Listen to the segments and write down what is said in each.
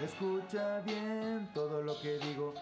Escucha bien todo lo que digo.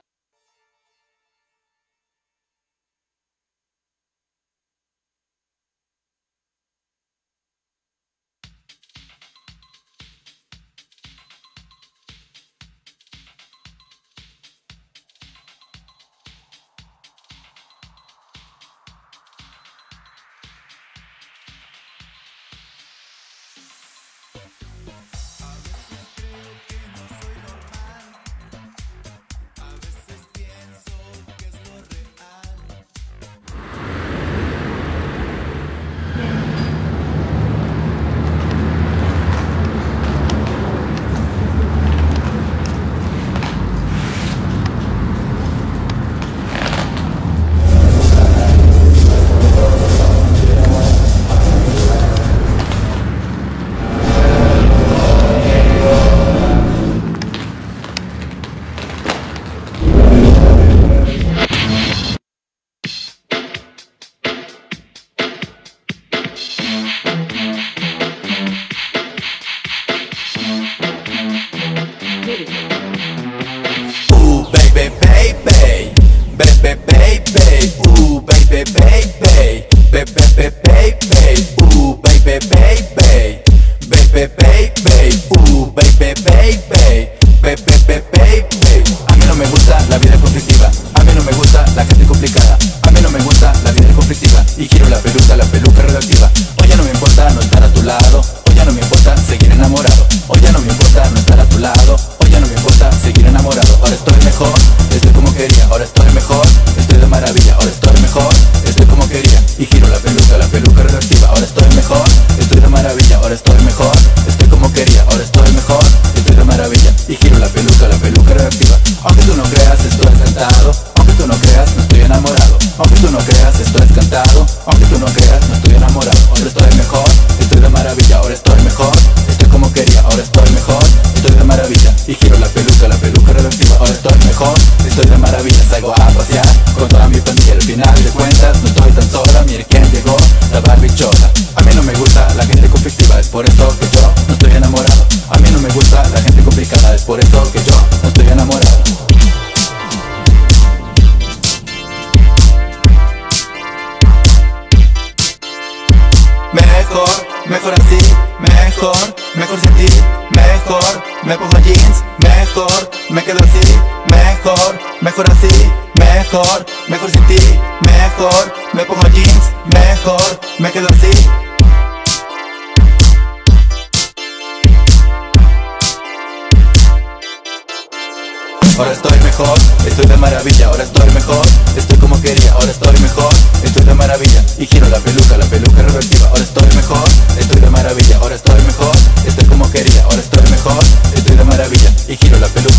final de cuentas no estoy tan sola Mire quién llegó, la barbichola A mí no me gusta la gente conflictiva Es por eso que yo no estoy enamorado. A mí no me gusta la gente complicada Es por eso que yo no estoy enamorado. Mejor, mejor así, mejor, mejor sin ti, mejor, me pongo jeans, mejor, me quedo así, mejor, mejor así mejor, mejor sin ti, mejor, me pongo jeans, mejor, me quedo así. Ahora estoy mejor, estoy de maravilla, ahora estoy mejor, estoy como quería, ahora estoy mejor, estoy de maravilla, y giro la peluca, la peluca revertiva, ahora estoy mejor, estoy de maravilla, ahora estoy mejor, estoy como quería, ahora estoy mejor, estoy de maravilla, y giro la peluca.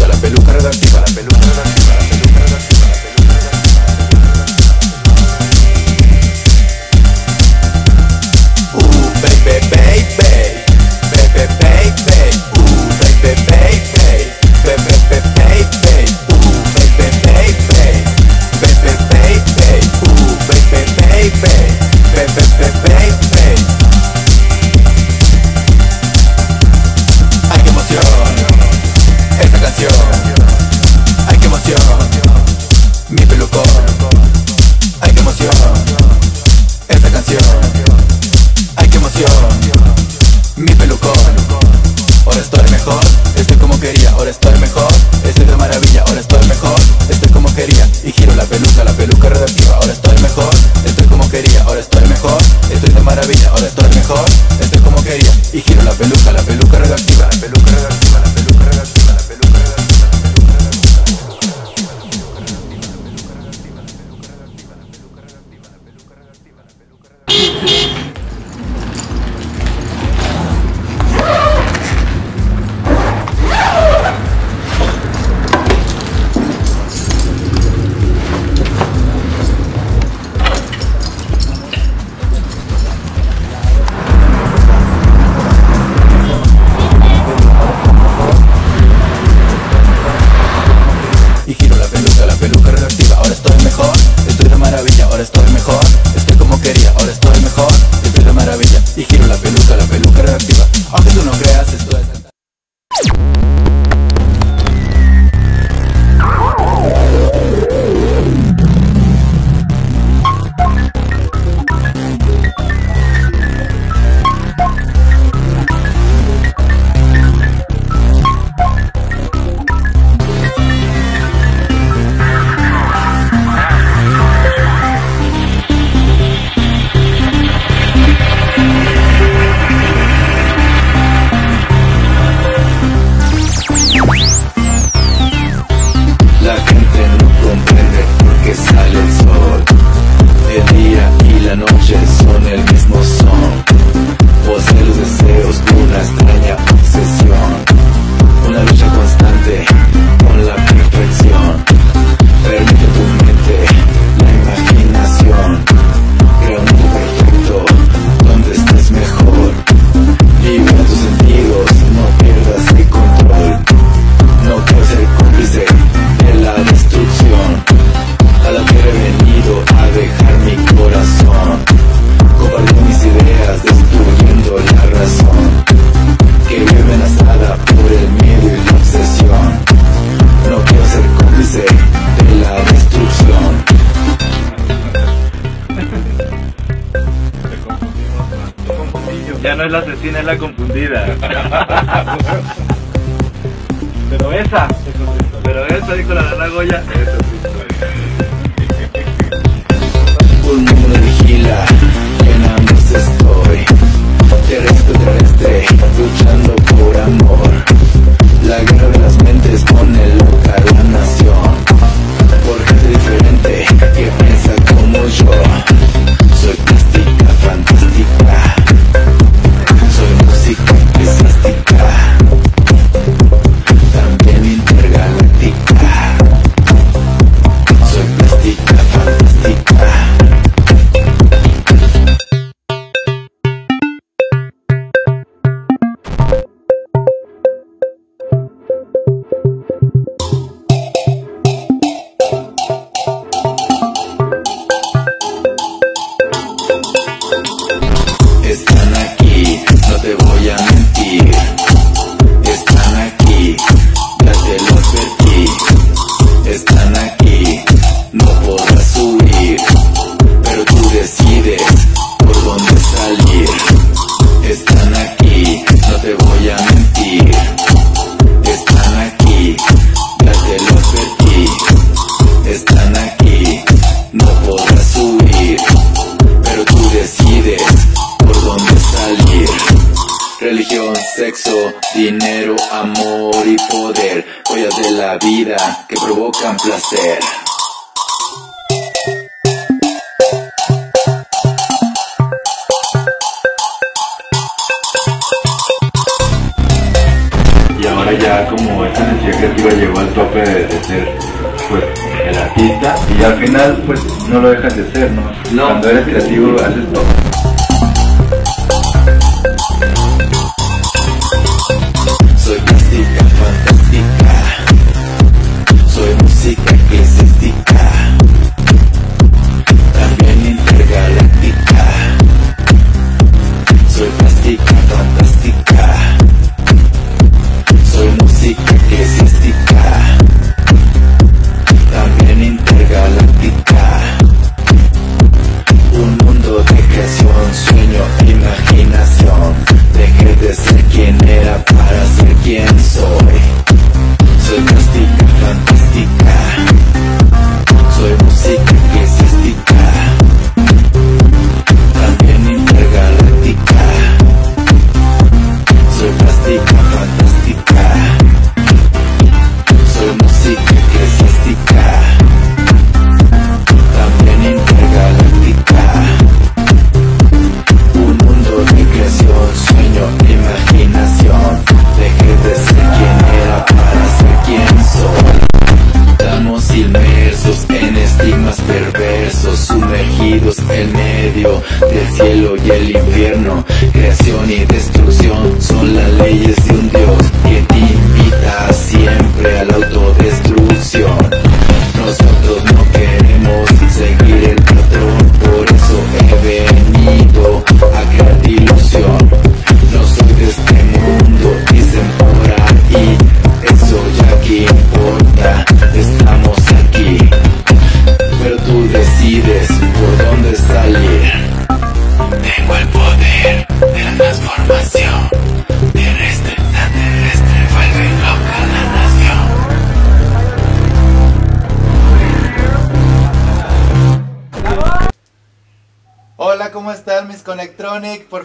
Del cielo y el infierno. Creación y destrucción son las leyes de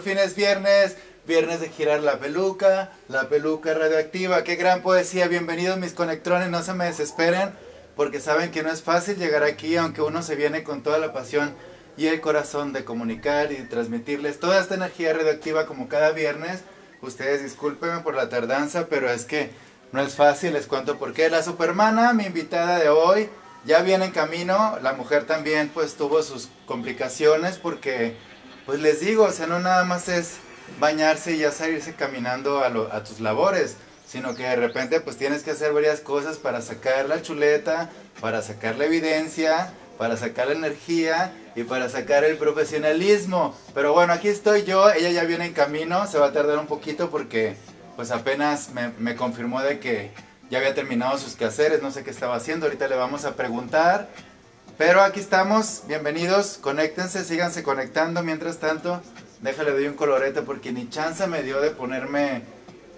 fin es viernes, viernes de girar la peluca, la peluca radioactiva. Qué gran poesía, bienvenidos mis Conectronic, no se me desesperen, porque saben que no es fácil llegar aquí, aunque uno se viene con toda la pasión y el corazón de comunicar y transmitirles toda esta energía radioactiva como cada viernes. Ustedes discúlpenme por la tardanza, pero es que no es fácil, les cuento por qué. La supermana, mi invitada de hoy, ya viene en camino. La mujer también pues tuvo sus complicaciones porque, pues les digo, o sea, no nada más es bañarse y ya salirse caminando a, tus labores, sino que de repente pues tienes que hacer varias cosas para sacar la chuleta, para sacar la evidencia, para sacar la energía y para sacar el profesionalismo. Pero bueno, aquí estoy yo, ella ya viene en camino, se va a tardar un poquito porque pues apenas me, me confirmó de que ya había terminado sus quehaceres, no sé qué estaba haciendo, ahorita le vamos a preguntar. Pero aquí estamos, bienvenidos, conéctense, síganse conectando mientras tanto. déjale doy un colorete porque ni chance me dio de ponerme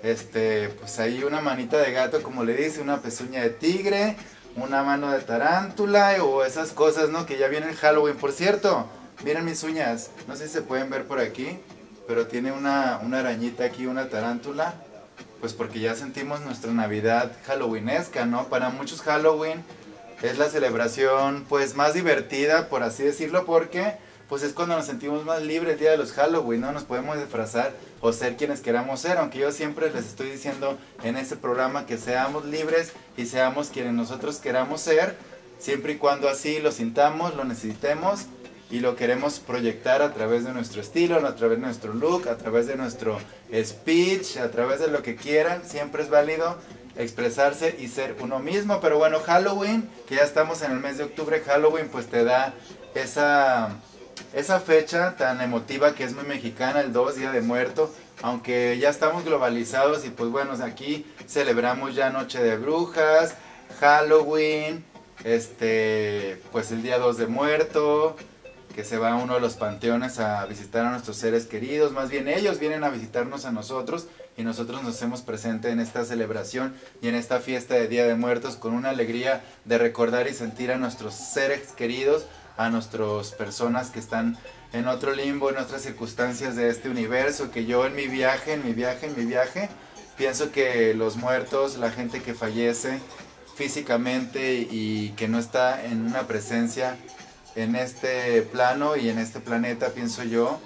este pues ahí una manita de gato como le dice, una pezuña de tigre, una mano de tarántula o esas cosas, ¿no? Que ya viene el Halloween, por cierto. Miren mis uñas, no sé si se pueden ver por aquí, pero tiene una, una arañita aquí, una tarántula pues porque ya sentimos nuestra Navidad halloweenesca, ¿no? Para muchos Halloween es la celebración pues más divertida, por así decirlo, porque pues es cuando nos sentimos más libres el día de los Halloween, ¿no? Nos podemos disfrazar o ser quienes queramos ser, aunque yo siempre les estoy diciendo en este programa que seamos libres y seamos quienes nosotros queramos ser, siempre y cuando así lo sintamos, lo necesitemos y lo queremos proyectar a través de nuestro estilo, a través de nuestro look, a través de nuestro speech, a través de lo que quieran, siempre es válido expresarse y ser uno mismo. Pero bueno, Halloween, que ya estamos en el mes de octubre, Halloween pues te da esa, esa fecha tan emotiva que es muy mexicana, el 2, Día de Muerto, aunque ya estamos globalizados y pues bueno, aquí celebramos ya Noche de Brujas, Halloween, este, pues el día 2 de Muerto, que se va a uno de los panteones a visitar a nuestros seres queridos, más bien ellos vienen a visitarnos a nosotros y nosotros nos hacemos presente en esta celebración y en esta fiesta de Día de Muertos con una alegría de recordar y sentir a nuestros seres queridos, a nuestras personas que están en otro limbo, en otras circunstancias de este universo, que yo en mi viaje, en mi viaje, en mi viaje, pienso que los muertos, la gente que fallece físicamente y que no está en una presencia en este plano y en este planeta, pienso yo,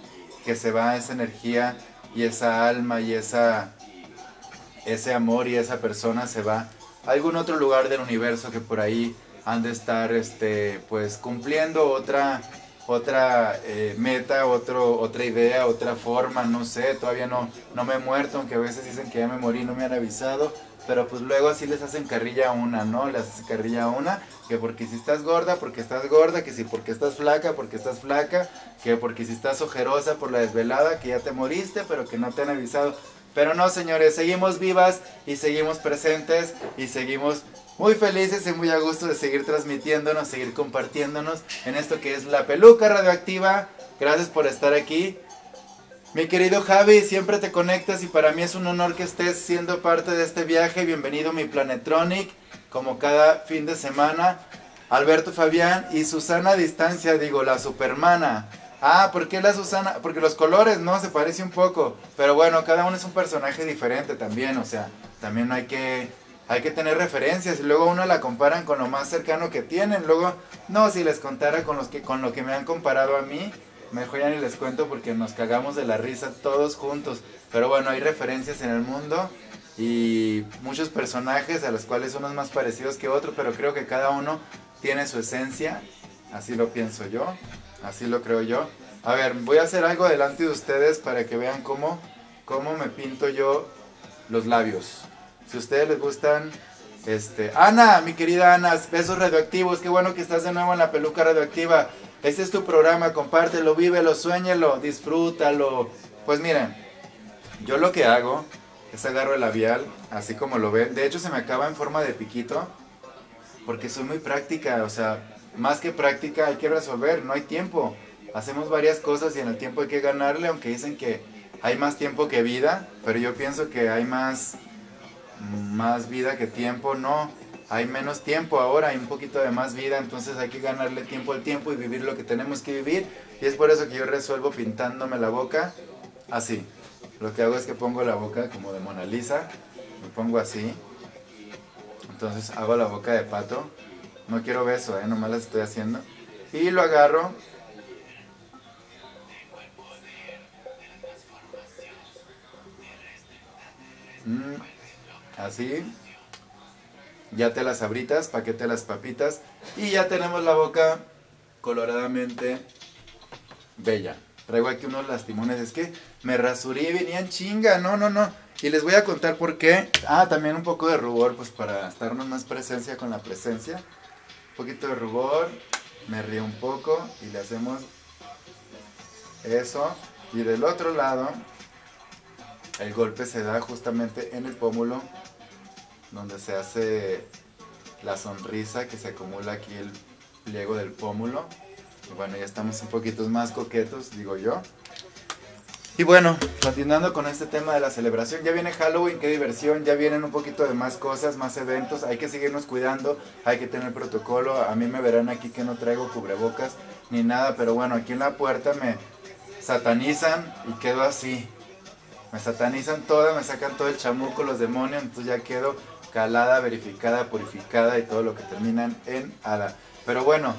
que se va esa energía y esa alma y esa, ese amor y esa persona se va a algún otro lugar del universo que por ahí han de estar este, pues cumpliendo otra, otra eh, meta, otro, otra idea, otra forma, no sé, todavía no, no me he muerto, aunque a veces dicen que ya me morí, no me han avisado, pero pues luego así les hacen carrilla a una, ¿no? Les hacen carrilla a una, que porque si estás gorda, porque estás gorda, que si porque estás flaca, porque estás flaca, que porque si estás ojerosa por la desvelada, que ya te moriste, pero que no te han avisado. Pero no, señores, seguimos vivas y seguimos presentes y seguimos muy felices y muy a gusto de seguir transmitiéndonos, seguir compartiéndonos en esto que es la peluca radioactiva. Gracias por estar aquí. Mi querido Javi, siempre te conectas y para mí es un honor que estés siendo parte de este viaje. Bienvenido a mi Planetronic, como cada fin de semana. Alberto Fabián y Susana a distancia, digo, la supermana. Ah, ¿por qué la Susana? Porque los colores, ¿no? Se parece un poco. Pero bueno, cada uno es un personaje diferente también, o sea, también hay que, hay que tener referencias. Y luego uno la comparan con lo más cercano que tienen. Luego, no, si les contara con, los que, con lo que me han comparado a mí, Mejor ya ni les cuento porque nos cagamos de la risa todos juntos. Pero bueno, hay referencias en el mundo y muchos personajes a los cuales unos más parecidos que otros, pero creo que cada uno tiene su esencia. Así lo pienso yo, así lo creo yo. A ver, voy a hacer algo delante de ustedes para que vean cómo, cómo me pinto yo los labios. Si a ustedes les gustan, este, Ana, mi querida Ana, besos radioactivos, qué bueno que estás de nuevo en la peluca radioactiva. Este es tu programa, compártelo, vívelo, sueñelo, disfrútalo. Pues miren, yo lo que hago es agarro el labial, así como lo ven. De hecho, se me acaba en forma de piquito, porque soy muy práctica, o sea, más que práctica hay que resolver, no hay tiempo. Hacemos varias cosas y en el tiempo hay que ganarle, aunque dicen que hay más tiempo que vida, pero yo pienso que hay más, más vida que tiempo, no hay menos tiempo ahora, hay un poquito de más vida, entonces hay que ganarle tiempo al tiempo y vivir lo que tenemos que vivir. Y es por eso que yo resuelvo pintándome la boca así. Lo que hago es que pongo la boca como de Mona Lisa, me pongo así. Entonces hago la boca de pato. No quiero beso, ¿eh? nomás la estoy haciendo. Y lo agarro. Mm, así ya te las abritas, paquete las papitas y ya tenemos la boca coloradamente bella. Traigo aquí unos lastimones, es que me rasuré venían chinga, no, no, no. Y les voy a contar por qué. Ah, también un poco de rubor, pues para estarnos más presencia con la presencia. Un poquito de rubor, me río un poco y le hacemos eso. Y del otro lado, el golpe se da justamente en el pómulo donde se hace la sonrisa que se acumula aquí el pliego del pómulo. Y bueno, ya estamos un poquito más coquetos, digo yo. Y bueno, continuando con este tema de la celebración, ya viene Halloween, qué diversión, ya vienen un poquito de más cosas, más eventos, hay que seguirnos cuidando, hay que tener protocolo, a mí me verán aquí que no traigo cubrebocas ni nada, pero bueno, aquí en la puerta me satanizan y quedo así, me satanizan toda, me sacan todo el chamuco, los demonios, entonces ya quedo calada, verificada, purificada y todo lo que terminan en hada. Pero bueno,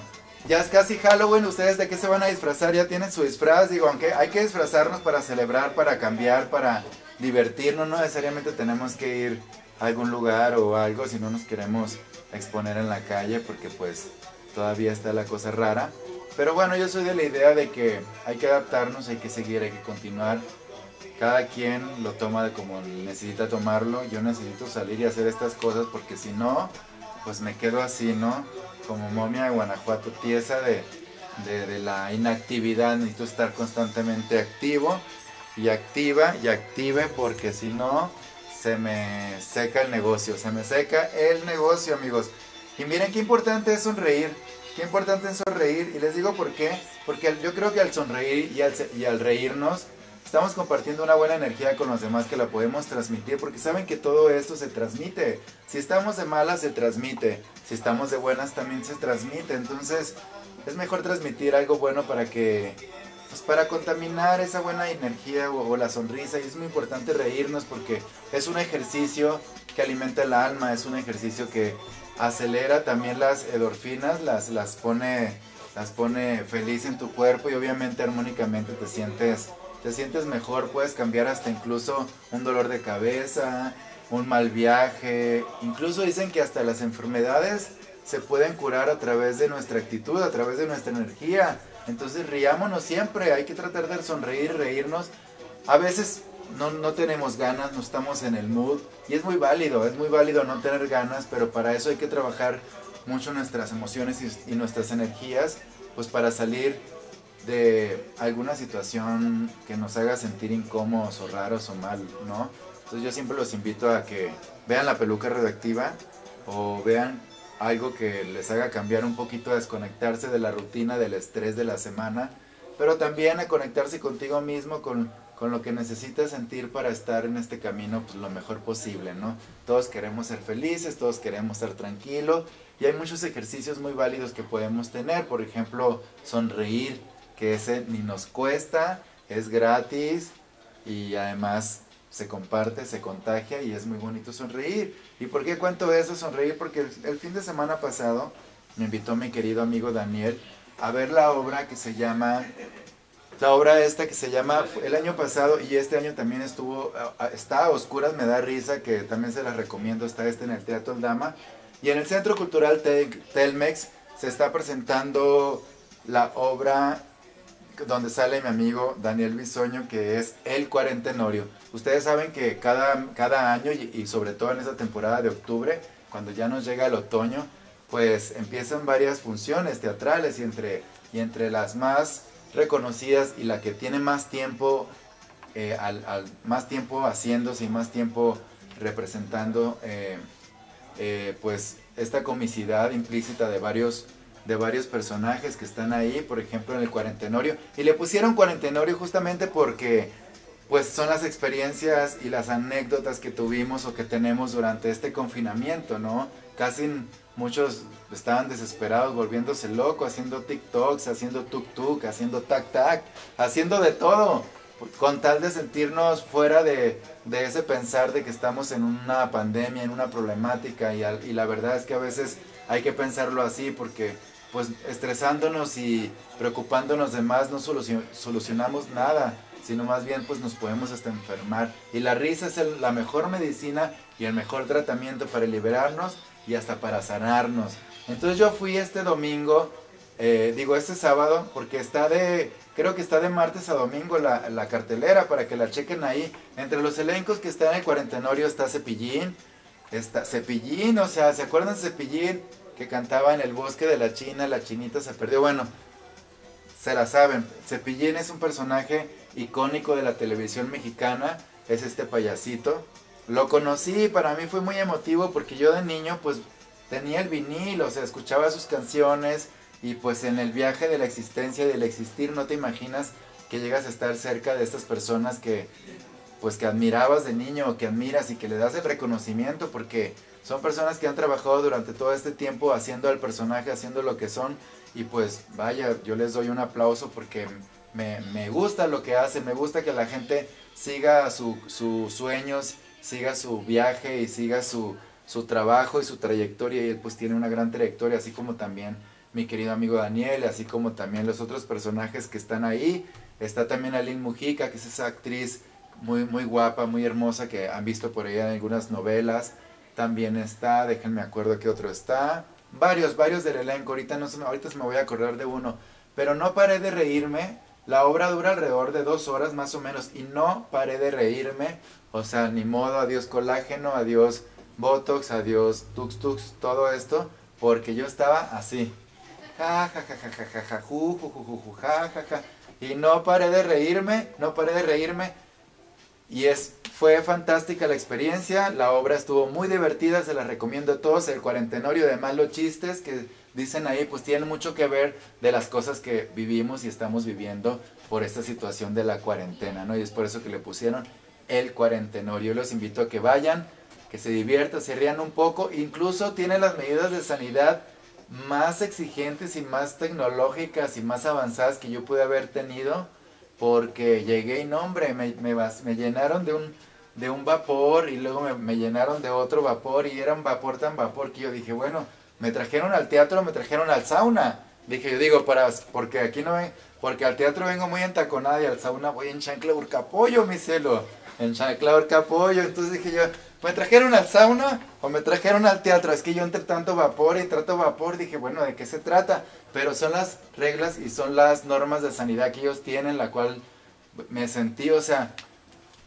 ya es casi Halloween, ¿ustedes de qué se van a disfrazar? ¿Ya tienen su disfraz? Digo, aunque hay que disfrazarnos para celebrar, para cambiar, para divertirnos, no necesariamente tenemos que ir a algún lugar o algo si no nos queremos exponer en la calle porque pues todavía está la cosa rara. Pero bueno, yo soy de la idea de que hay que adaptarnos, hay que seguir, hay que continuar. Cada quien lo toma de como necesita tomarlo. Yo necesito salir y hacer estas cosas porque si no, pues me quedo así, ¿no? como momia de Guanajuato, tiesa de, de, la inactividad, necesito estar constantemente activo y activa y active porque si no se me seca el negocio, se me seca el negocio amigos. Y miren qué importante es sonreír, qué importante es sonreír y les digo por qué, porque yo creo que al sonreír y al, y al reírnos estamos compartiendo una buena energía con los demás que la podemos transmitir, porque saben que todo esto se transmite. Si estamos de malas, se transmite. Si estamos de buenas, también se transmite. Entonces, es mejor transmitir algo bueno para que, pues para contaminar esa buena energía o, la sonrisa. Y es muy importante reírnos porque es un ejercicio que alimenta el alma, es un ejercicio que acelera también las endorfinas, las, las pone las pone feliz en tu cuerpo y obviamente armónicamente te sientes te sientes mejor, puedes cambiar hasta incluso un dolor de cabeza, un mal viaje, incluso dicen que hasta las enfermedades se pueden curar a través de nuestra actitud, a través de nuestra energía. Entonces riámonos siempre, hay que tratar de sonreír, reírnos. A veces no, no, tenemos ganas, no estamos en el mood y es muy válido, es muy válido no tener ganas, pero para eso hay que trabajar mucho nuestras emociones y, y nuestras energías, pues para salir de alguna situación que nos haga sentir incómodos o raros o mal, ¿no? Entonces yo siempre los invito a que vean la peluca radioactiva o vean algo que les haga cambiar un poquito a desconectarse de la rutina, del estrés de la semana, pero también a conectarse contigo mismo, con, con lo que necesitas sentir para estar en este camino pues, lo mejor posible, ¿no? Todos queremos ser felices, todos queremos estar tranquilos y hay muchos ejercicios muy válidos que podemos tener, por ejemplo, sonreír, que ese ni nos cuesta, es gratis y además se comparte, se contagia y es muy bonito sonreír. ¿Y por qué cuento eso? Sonreír porque el, fin de semana pasado me invitó mi querido amigo Daniel a ver la obra que se llama, la obra esta que se llama, el año pasado y este año también estuvo, está a oscuras, me da risa, que también se las recomiendo, está este en el Teatro Dama. Y en el Centro Cultural Telmex se está presentando la obra donde sale mi amigo Daniel Bisoño, que es El Cuarentenorio. Ustedes saben que cada, cada año y, sobre todo en esta temporada de octubre, cuando ya nos llega el otoño, pues empiezan varias funciones teatrales y entre, y entre las más reconocidas y la que tiene más tiempo, eh, al, más tiempo haciéndose y más tiempo representando, eh, eh, pues esta comicidad implícita de varios de varios personajes que están ahí, por ejemplo en el cuarentenorio. Y le pusieron cuarentenorio justamente porque pues son las experiencias y las anécdotas que tuvimos o que tenemos durante este confinamiento, ¿no? Casi muchos estaban desesperados, volviéndose locos, haciendo TikToks, haciendo tuk-tuk, haciendo tac-tac, haciendo de todo, con tal de sentirnos fuera de, de, ese pensar de que estamos en una pandemia, en una problemática, y, y la verdad es que a veces hay que pensarlo así porque pues estresándonos y preocupándonos de más no solucionamos nada, sino más bien pues nos podemos hasta enfermar. Y la risa es la mejor medicina y el mejor tratamiento para liberarnos y hasta para sanarnos. Entonces yo fui este domingo, eh, digo este sábado, porque está de, creo que está de martes a domingo la, la, cartelera para que la chequen ahí. Entre los elencos que están en el cuarentenorio está Cepillín, está Cepillín, o sea, ¿se acuerdan de Cepillín? Que cantaba en el bosque de la China, la chinita se perdió. Bueno, se la saben. Cepillín es un personaje icónico de la televisión mexicana, es este payasito. Lo conocí, para mí fue muy emotivo porque yo de niño pues tenía el vinil, o sea, escuchaba sus canciones y pues en el viaje de la existencia y del existir no te imaginas que llegas a estar cerca de estas personas que pues que admirabas de niño o que admiras y que le das el reconocimiento porque son personas que han trabajado durante todo este tiempo haciendo al personaje, haciendo lo que son y pues vaya, yo les doy un aplauso porque me, me gusta lo que hacen, me gusta que la gente siga su, sus sueños, siga su viaje y siga su, su trabajo y su trayectoria y él pues tiene una gran trayectoria, así como también mi querido amigo Daniel, así como también los otros personajes que están ahí. Está también Aline Mujica, que es esa actriz muy, muy guapa, muy hermosa que han visto por ahí en algunas novelas. También está, déjenme acuerdo que otro está. Varios, varios del elenco, ahorita, no se ahorita me voy a acordar de uno. Pero no paré de reírme. La obra dura alrededor de dos horas más o menos y no paré de reírme. O sea, ni modo, adiós colágeno, adiós Botox, adiós Tux Tux, todo esto, porque yo estaba así. Ja, ja, ja, ja, ja, ja, ja, ju, ju, ju, ju, ja, ja, ja. Y no paré de reírme, no paré de reírme. Y es, fue fantástica la experiencia, la obra estuvo muy divertida, se la recomiendo a todos. El cuarentenorio de malos chistes que dicen ahí, pues tienen mucho que ver de las cosas que vivimos y estamos viviendo por esta situación de la cuarentena, ¿no? Y es por eso que le pusieron el cuarentenorio. Los invito a que vayan, que se diviertan, se rían un poco. Incluso tiene las medidas de sanidad más exigentes y más tecnológicas y más avanzadas que yo pude haber tenido porque llegué y no, hombre, me, me, me llenaron de un, de un vapor y luego me, me, llenaron de otro vapor y era un vapor tan vapor que yo dije, bueno, me trajeron al teatro, me trajeron al sauna. Dije, yo digo, para, porque aquí no ven, porque al teatro vengo muy entaconada y al sauna voy en chancla urcapollo, mi celo, en chancla urcapollo. Entonces dije yo, ¿me trajeron al sauna o me trajeron al teatro? Es que yo entre tanto vapor y trato vapor dije, bueno, ¿de qué se trata? Pero son las reglas y son las normas de sanidad que ellos tienen, la cual me sentí, o sea,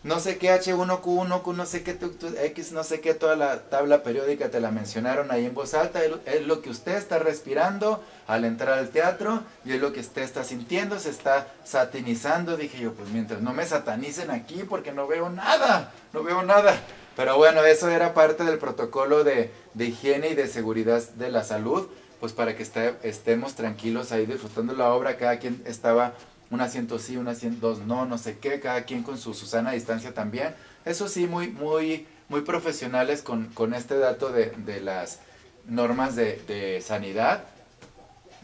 no sé qué H1Q1, Q, no sé qué X, no sé qué, toda la tabla periódica te la mencionaron ahí en voz alta, es lo que usted está respirando al entrar al teatro y es lo que usted está sintiendo, se está satinizando, dije yo, pues mientras no me satanicen aquí porque no veo nada, no veo nada. Pero bueno, eso era parte del protocolo de, de higiene y de seguridad de la salud pues para que estemos tranquilos ahí disfrutando la obra, cada quien estaba un asiento sí, un asiento dos no, no sé qué, cada quien con su Susana distancia también. Eso sí, muy, muy, muy profesionales con, con este dato de, de las normas de, de, sanidad.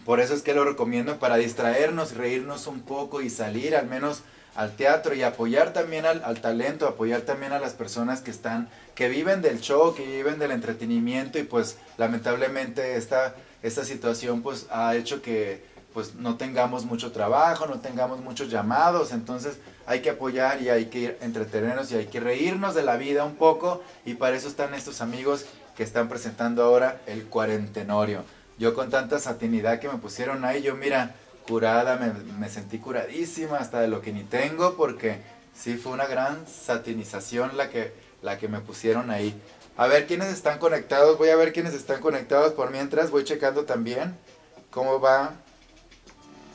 Por eso es que lo recomiendo para distraernos, reírnos un poco y salir al menos al teatro y apoyar también al, al talento, apoyar también a las personas que están, que viven del show, que viven del entretenimiento y pues lamentablemente esta esta situación pues ha hecho que pues no tengamos mucho trabajo, no tengamos muchos llamados, entonces hay que apoyar y hay que entretenernos y hay que reírnos de la vida un poco y para eso están estos amigos que están presentando ahora el cuarentenorio. Yo con tanta satinidad que me pusieron ahí, yo mira, curada, me, sentí curadísima hasta de lo que ni tengo porque sí fue una gran satinización la que, la que me pusieron ahí. A ver quiénes están conectados. Voy a ver quiénes están conectados por mientras. Voy checando también cómo va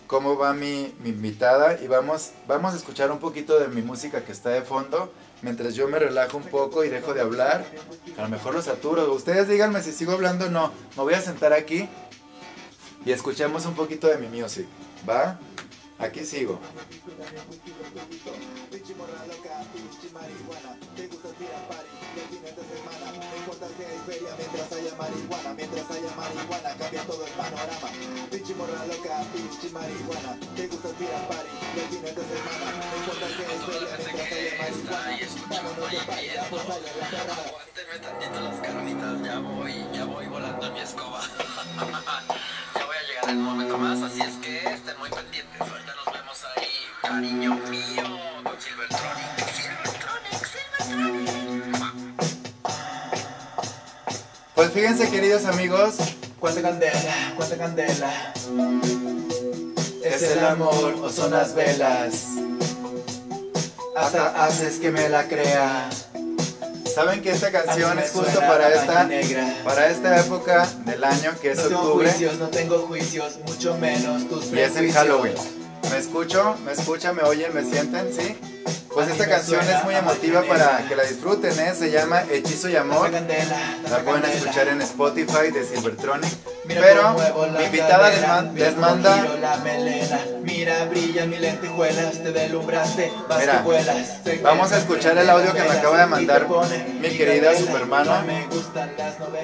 cómo va mi, invitada y vamos, vamos a escuchar un poquito de mi música que está de fondo mientras yo me relajo un poco y dejo de hablar. A lo mejor lo saturo. Ustedes díganme si sigo hablando o no. Me voy a sentar aquí y escuchemos un poquito de mi music. ¿Va? Aquí sigo. Mientras haya marihuana, mientras haya marihuana, cambia todo el panorama. Pinche morra loca, pinche marihuana, te gusta tirar party, los fines de semana, no importa que es feria mientras haya marihuana. Vámonos de party, vamos allá la perrada. Aguántenme tantito las carnitas, ya voy, ya voy volando en mi escoba. ya voy a llegar en un momento más, así es que estén muy pendientes. Ahorita nos vemos ahí, cariño mío, Silvertronic, Silvertronic, Pues fíjense queridos amigos, cuánta candela, cuánta candela. Es el amor o son las velas. Hasta haces que me la crea. Saben que esta canción es justo para esta, para esta época del año que es no octubre. tengo juicios, no tengo juicios, mucho menos tus Y es el Halloween. ¿Me escucho? ¿Me escuchan? ¿Me oyen? ¿Me sienten? ¿Sí? Pues esta canción es muy emotiva para que la disfruten, ¿eh? Se llama Hechizo y Amor. La pueden escuchar en Spotify de Silvertronic. Pero mi invitada les, man- les manda. Mira, brillan mis lentejuelas, te deslumbraste, vas Mira, vamos a escuchar el audio que me acaba de mandar mi querida supermana.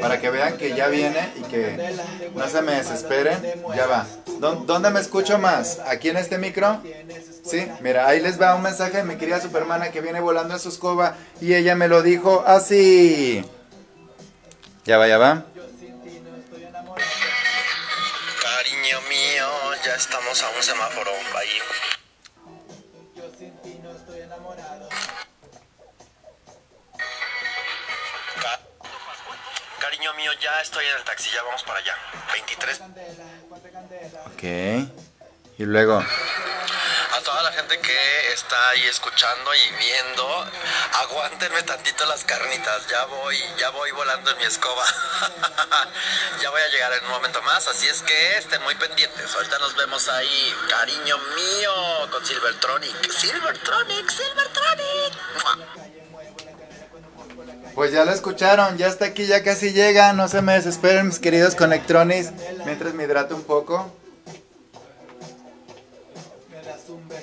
Para que vean que ya viene y que no se me desesperen. Ya va. ¿Dó- ¿Dónde me escucho más? ¿Aquí en este micro? Sí, mira, ahí les va un mensaje de mi querida supermana que viene volando en su escoba y ella me lo dijo así. Ya va, ya va. Cariño mío, ya estamos a un semáforo ahí. Yo sin ti no estoy enamorado. Ca- Cariño mío, ya estoy en el taxi, ya vamos para allá. 23. Candela, cuánta candela. Ok. Y luego, A toda la gente que está ahí escuchando y viendo, aguántenme tantito las carnitas. Ya voy, ya voy volando en mi escoba. ya voy a llegar en un momento más, así es que estén muy pendientes. Ahorita nos vemos ahí, cariño mío, con Silvertronic. Silvertronic, Silvertronic. Pues ya lo escucharon, ya está aquí, ya casi llega. No se me desesperen, mis queridos Conectronis. Mientras me hidrato un poco.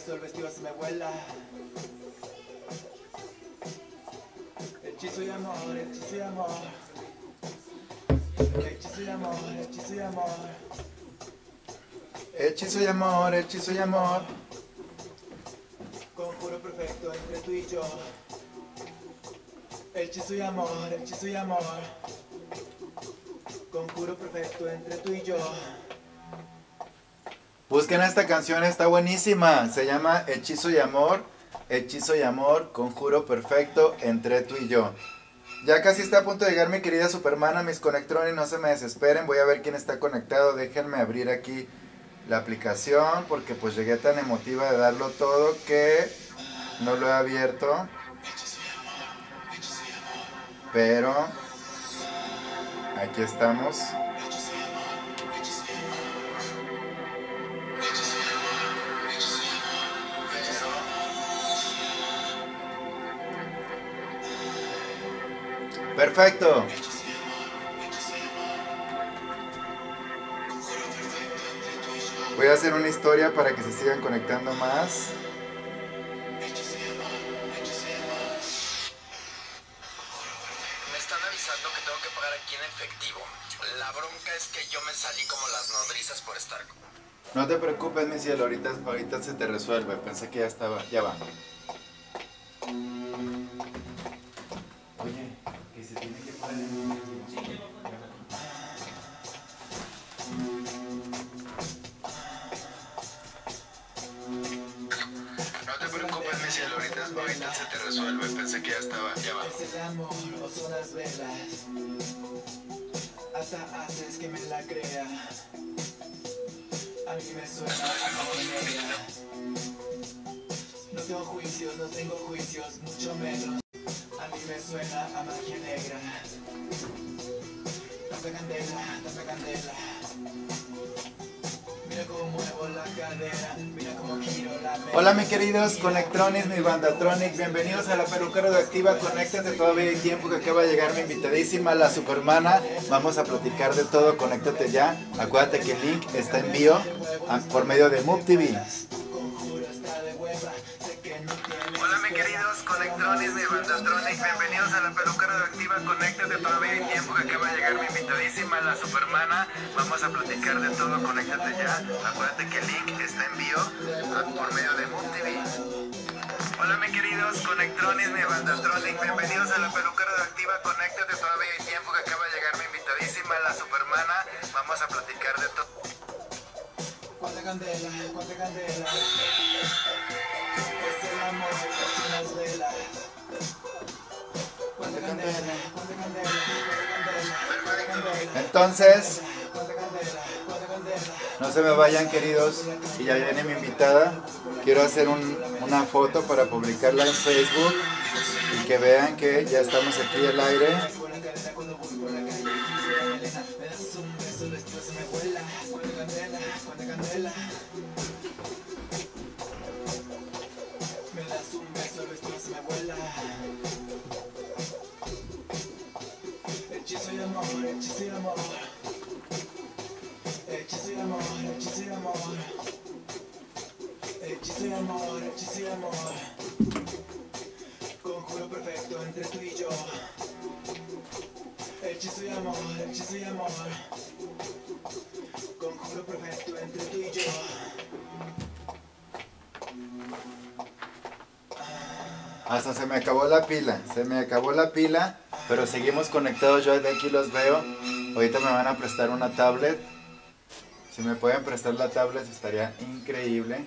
Beso, el vestido se me vuela. Hechizo y amor, hechizo y amor. Hechizo y amor, hechizo y amor. Hechizo y amor, hechizo y amor. Conjuro perfecto entre tú y yo. Hechizo y amor, hechizo y amor. Conjuro perfecto entre tú y yo. Busquen esta canción, está buenísima. Se llama Hechizo y Amor. Hechizo y Amor, conjuro perfecto entre tú y yo. Ya casi está a punto de llegar mi querida Supermana, mis conectrones, no se me desesperen. Voy a ver quién está conectado. Déjenme abrir aquí la aplicación porque pues llegué tan emotiva de darlo todo que no lo he abierto. Pero aquí estamos. Perfecto. Voy a hacer una historia para que se sigan conectando más. Me están avisando que tengo que pagar aquí en efectivo. La bronca es que yo me salí como las nodrizas por estar. No te preocupes, mi cielo, ahorita, ahorita se te resuelve. Pensé que ya estaba, ya va. Haces que me la crea. A mí me suena a magia negra. No tengo juicios, no tengo juicios, mucho menos. A mí me suena a magia negra. Tanta candela, tanta candela. Hola, mis queridos Conectrones, mi bandatronic. Bienvenidos a la peluca radioactiva. Conéctate, todavía hay tiempo que acaba de llegar mi invitadísima, la supermana. Vamos a platicar de todo. Conéctate ya. Acuérdate que el link está en bio por medio de Move TV. Conectrones, mi bandatronic. Bienvenidos a la peluca radioactiva. Conéctate, todavía hay tiempo que acaba de llegar mi invitadísima, la supermana. Vamos a platicar de todo. Conéctate ya. Acuérdate que el link está en bio ah, por medio de Moon TV. Hola, mis queridos conectrones, mi bandatronic. Bienvenidos a la peluca radioactiva. Conéctate, todavía hay tiempo que acaba de llegar mi invitadísima, la supermana. Vamos a platicar de todo. Cuánta candela, cuánta candela. Es el amor, Entonces, no se me vayan, queridos. Y ya viene mi invitada. Quiero hacer un- una foto para publicarla en Facebook y que vean que ya estamos aquí al aire. amor, amor. Amor, amor. Amor, amor. Perfecto entre tú y yo. Amor, amor. Conjuro perfecto entre tú y yo. Hasta se me acabó la pila, se me acabó la pila pero seguimos conectados, yo de aquí los veo. Ahorita me van a prestar una tablet. Si me pueden prestar la tablet estaría increíble.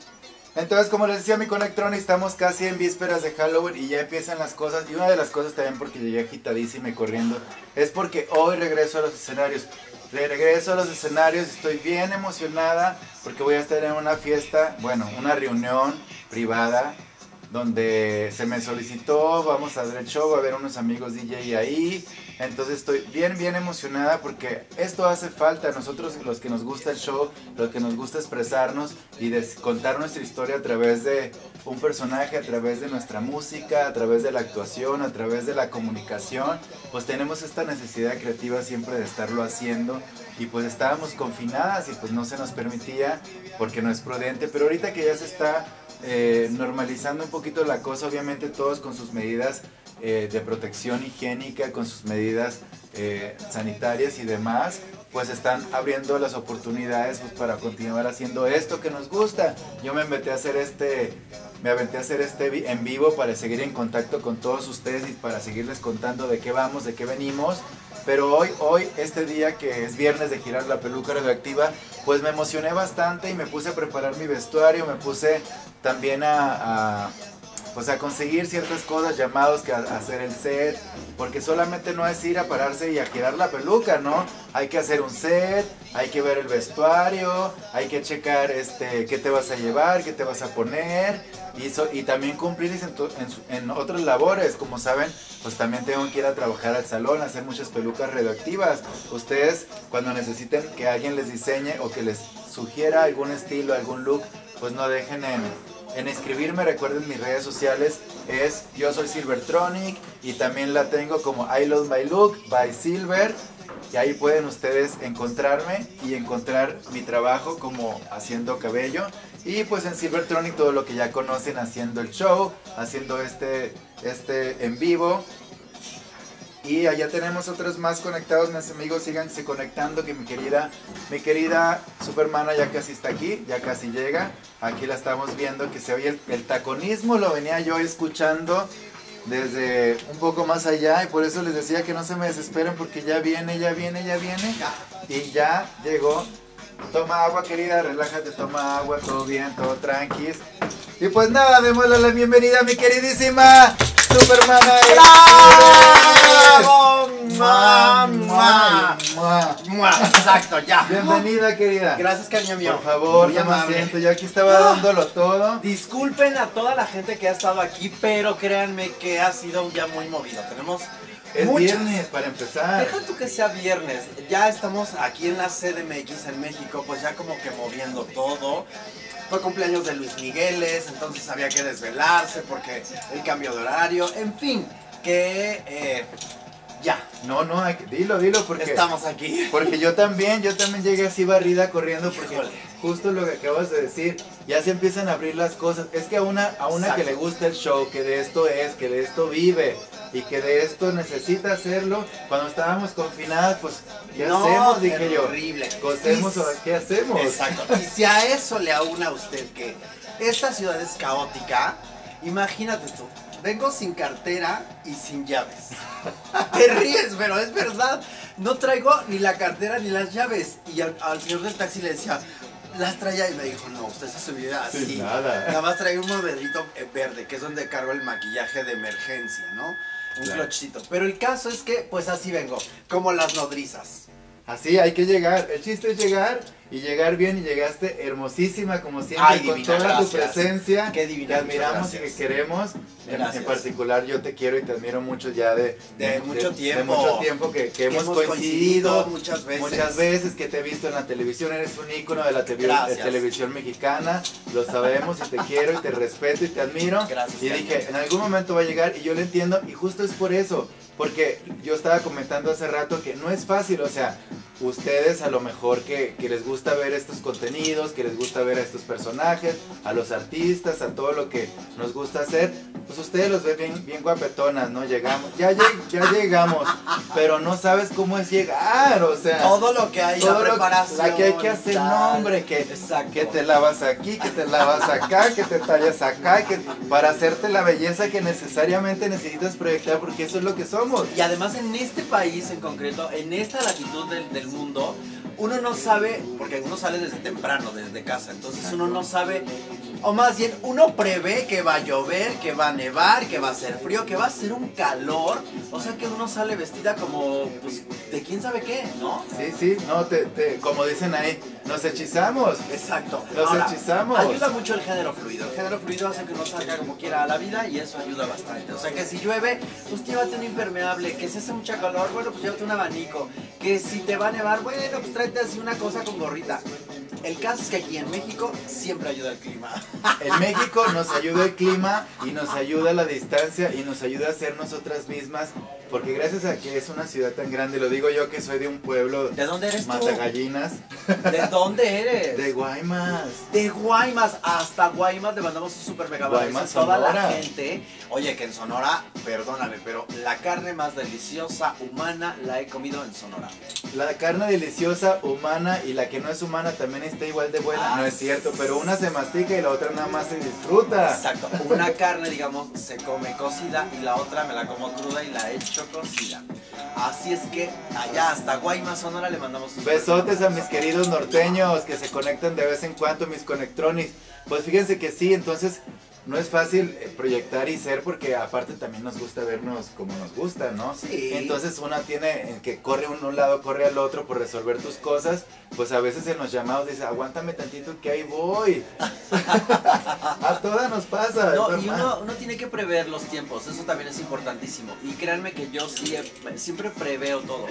Entonces, como les decía mi Conectron, estamos casi en vísperas de Halloween y ya empiezan las cosas. Y una de las cosas también porque llegué agitadísima y corriendo es porque hoy regreso a los escenarios. Regreso a los escenarios, estoy bien emocionada porque voy a estar en una fiesta, bueno, una reunión privada donde se me solicitó, vamos a ver el show, va a haber unos amigos DJ ahí, entonces estoy bien, bien emocionada porque esto hace falta nosotros los que nos gusta el show, los que nos gusta expresarnos y contar nuestra historia a través de un personaje, a través de nuestra música, a través de la actuación, a través de la comunicación, pues tenemos esta necesidad creativa siempre de estarlo haciendo y pues estábamos confinadas y pues no se nos permitía porque no es prudente, pero ahorita que ya se está eh, normalizando un poquito la cosa, obviamente todos con sus medidas eh, de protección higiénica, con sus medidas eh, sanitarias y demás, pues están abriendo las oportunidades pues, para continuar haciendo esto que nos gusta. Yo me aventé a hacer este, me aventé a hacer este en vivo para seguir en contacto con todos ustedes y para seguirles contando de qué vamos, de qué venimos. Pero hoy, hoy, este día que es viernes de girar la peluca radioactiva, pues me emocioné bastante y me puse a preparar mi vestuario, me puse también a, a, pues a conseguir ciertas cosas, llamados que hacer el set, porque solamente no es ir a pararse y a girar la peluca, ¿no? Hay que hacer un set, hay que ver el vestuario, hay que checar este, qué te vas a llevar, qué te vas a poner, y, so- y también cumplir en, en en otras labores, como saben, pues también tengo que ir a trabajar al salón, hacer muchas pelucas radioactivas. Ustedes cuando necesiten que alguien les diseñe o que les sugiera algún estilo, algún look, pues no dejen en, en escribirme, recuerden mis redes sociales, es yo soy Silvertronic y también la tengo como I Love My Look by Silver. Y ahí pueden ustedes encontrarme y encontrar mi trabajo como haciendo cabello. Y pues en Silvertronic todo lo que ya conocen haciendo el show, haciendo este, este en vivo. Y allá tenemos otros más conectados, mis amigos, síganse conectando, que mi querida, mi querida Supermana ya casi está aquí, ya casi llega. Aquí la estamos viendo, que se oye el, taconismo, lo venía yo escuchando desde un poco más allá y por eso les decía que no se me desesperen porque ya viene, ya viene, ya viene. Y ya llegó. Toma agua, querida, relájate, toma agua, todo bien, todo tranquis. Y pues nada, démosle la bienvenida a mi queridísima ¡Bravo! ¡Mua, ¡Mua, mua, mua! Exacto, ya. Bienvenida, querida. Gracias, cariño mío. Por favor, Muy toma amable. asiento. Yo aquí estaba dándolo todo. Disculpen a toda la gente que ha estado aquí, pero créanme que ha sido un día muy movido. Tenemos Es muchas- viernes para empezar. Deja tú que sea viernes. Ya estamos aquí en la CDMX en México, pues ya como que moviendo todo. Fue cumpleaños de Luis Migueles, entonces había que desvelarse porque el cambio de horario. En fin, que eh, ya, No, no, hay que- dilo, dilo, porque, estamos aquí. porque yo también, yo también llegué así barrida corriendo, porque Híjole. justo lo que acabas de decir, ya se empiezan a abrir las cosas. Es que a una, a una que Exacto. le gusta el show, que de esto es, que de esto vive y que de esto necesita hacerlo, cuando estábamos confinadas, pues, ¿qué No, hacemos? Dije yo. terrible. ¿Cosemos o qué hacemos? Exacto. Y si a eso le aúna a usted que esta ciudad es caótica, imagínate tú, vengo sin cartera y sin llaves. Te ríes, pero es verdad. No traigo ni la cartera ni las llaves. Y al, al señor del taxi le decía, las traía y me dijo, no, usted se subió así. Sin nada. Nada más trae un modelito eh, verde, que es donde cargo el maquillaje de emergencia, ¿no? Un Claro. clochito. Pero el caso es que, pues así vengo, como las nodrizas. Así hay que llegar. El chiste es llegar y llegar bien y llegaste hermosísima como siempre Ay, con divina, toda tu gracias. presencia. Qué divina, que admiramos y que queremos. En, en particular yo te quiero y te admiro mucho ya de, De mucho tiempo. De mucho tiempo que, que hemos, hemos coincidido, coincidido muchas veces. Muchas veces que te he visto en la televisión, eres un ícono de la de Gracias. televisión mexicana, lo sabemos y te quiero y te respeto y te admiro. Gracias, y dije, en algún momento va a llegar y yo lo entiendo y justo es por eso, porque yo estaba comentando hace rato que no es fácil, o sea, ustedes a lo mejor que, que les gusta ver estos contenidos, que les gusta ver a estos personajes, a los artistas, a todo lo que nos gusta hacer, pues ustedes los ven bien, bien guapetonas, ¿no? Llegamos, ya, lleg- ya llegamos, pero no sabes cómo es llegar, o sea. Todo lo que hay, todo la lo- la que hay que hacer, tal. no, hombre, que, Exacto. que te lavas aquí, que te lavas acá, que te tallas acá, que para hacerte la belleza que necesariamente necesitas proyectar, porque eso es lo que somos. Y además en este país en concreto, en esta latitud del, del mundo, uno no sabe, porque uno sale desde temprano, desde casa, entonces uno no sabe, o más bien uno prevé que va a llover, que va a nevar, que va a hacer frío, que va a hacer un calor, o sea que uno sale vestida como, pues, de quién sabe qué, ¿no? Sí, sí, no, te, te- como dicen ahí, nos hechizamos. Exacto. Nos hechizamos. Ayuda mucho el género fluido. El género fluido hace que uno salga como quiera a la vida y eso ayuda bastante. O sea que si llueve, pues llévate un impermeable. Que si hace mucha calor, bueno, pues llévate un abanico. Que si te va a nevar, bueno, pues tráete así una cosa con gorrita. El caso es que aquí en México siempre ayuda el clima. En México nos ayuda el clima y nos ayuda la distancia y nos ayuda a ser nosotras mismas, porque gracias a que es una ciudad tan grande, lo digo yo que soy de un pueblo ¿De dónde eres tú? Matagallinas, ¿De dónde eres? de Guaymas. De Guaymas hasta Guaymas le mandamos un super mega Guaymas, a toda la gente. Oye, que en Sonora, perdóname, pero la carne más deliciosa humana la he comido en Sonora. La carne deliciosa, humana y la que no es humana también está igual de buena, Ah, no es cierto, pero una se mastica y la otra nada más se disfruta. Exacto. Una carne, digamos, se come cocida y la otra me la como cruda y la echo cocida. Así es que allá hasta Guaymas, Sonora le mandamos un Besotes a mis queridos norteños que se conectan de vez en cuando, mis conectronis. Pues fíjense que sí, entonces no es fácil eh, proyectar y ser porque aparte también nos gusta vernos como nos gusta, ¿no? Sí. Entonces una tiene en que corre uno a un lado, corre al otro por resolver tus cosas, pues a veces en los llamados dice, aguántame tantito que ahí voy. a todas nos pasa. No, y uno, uno tiene que prever los tiempos, eso también es importantísimo. Y créanme que yo sí, siempre preveo todo.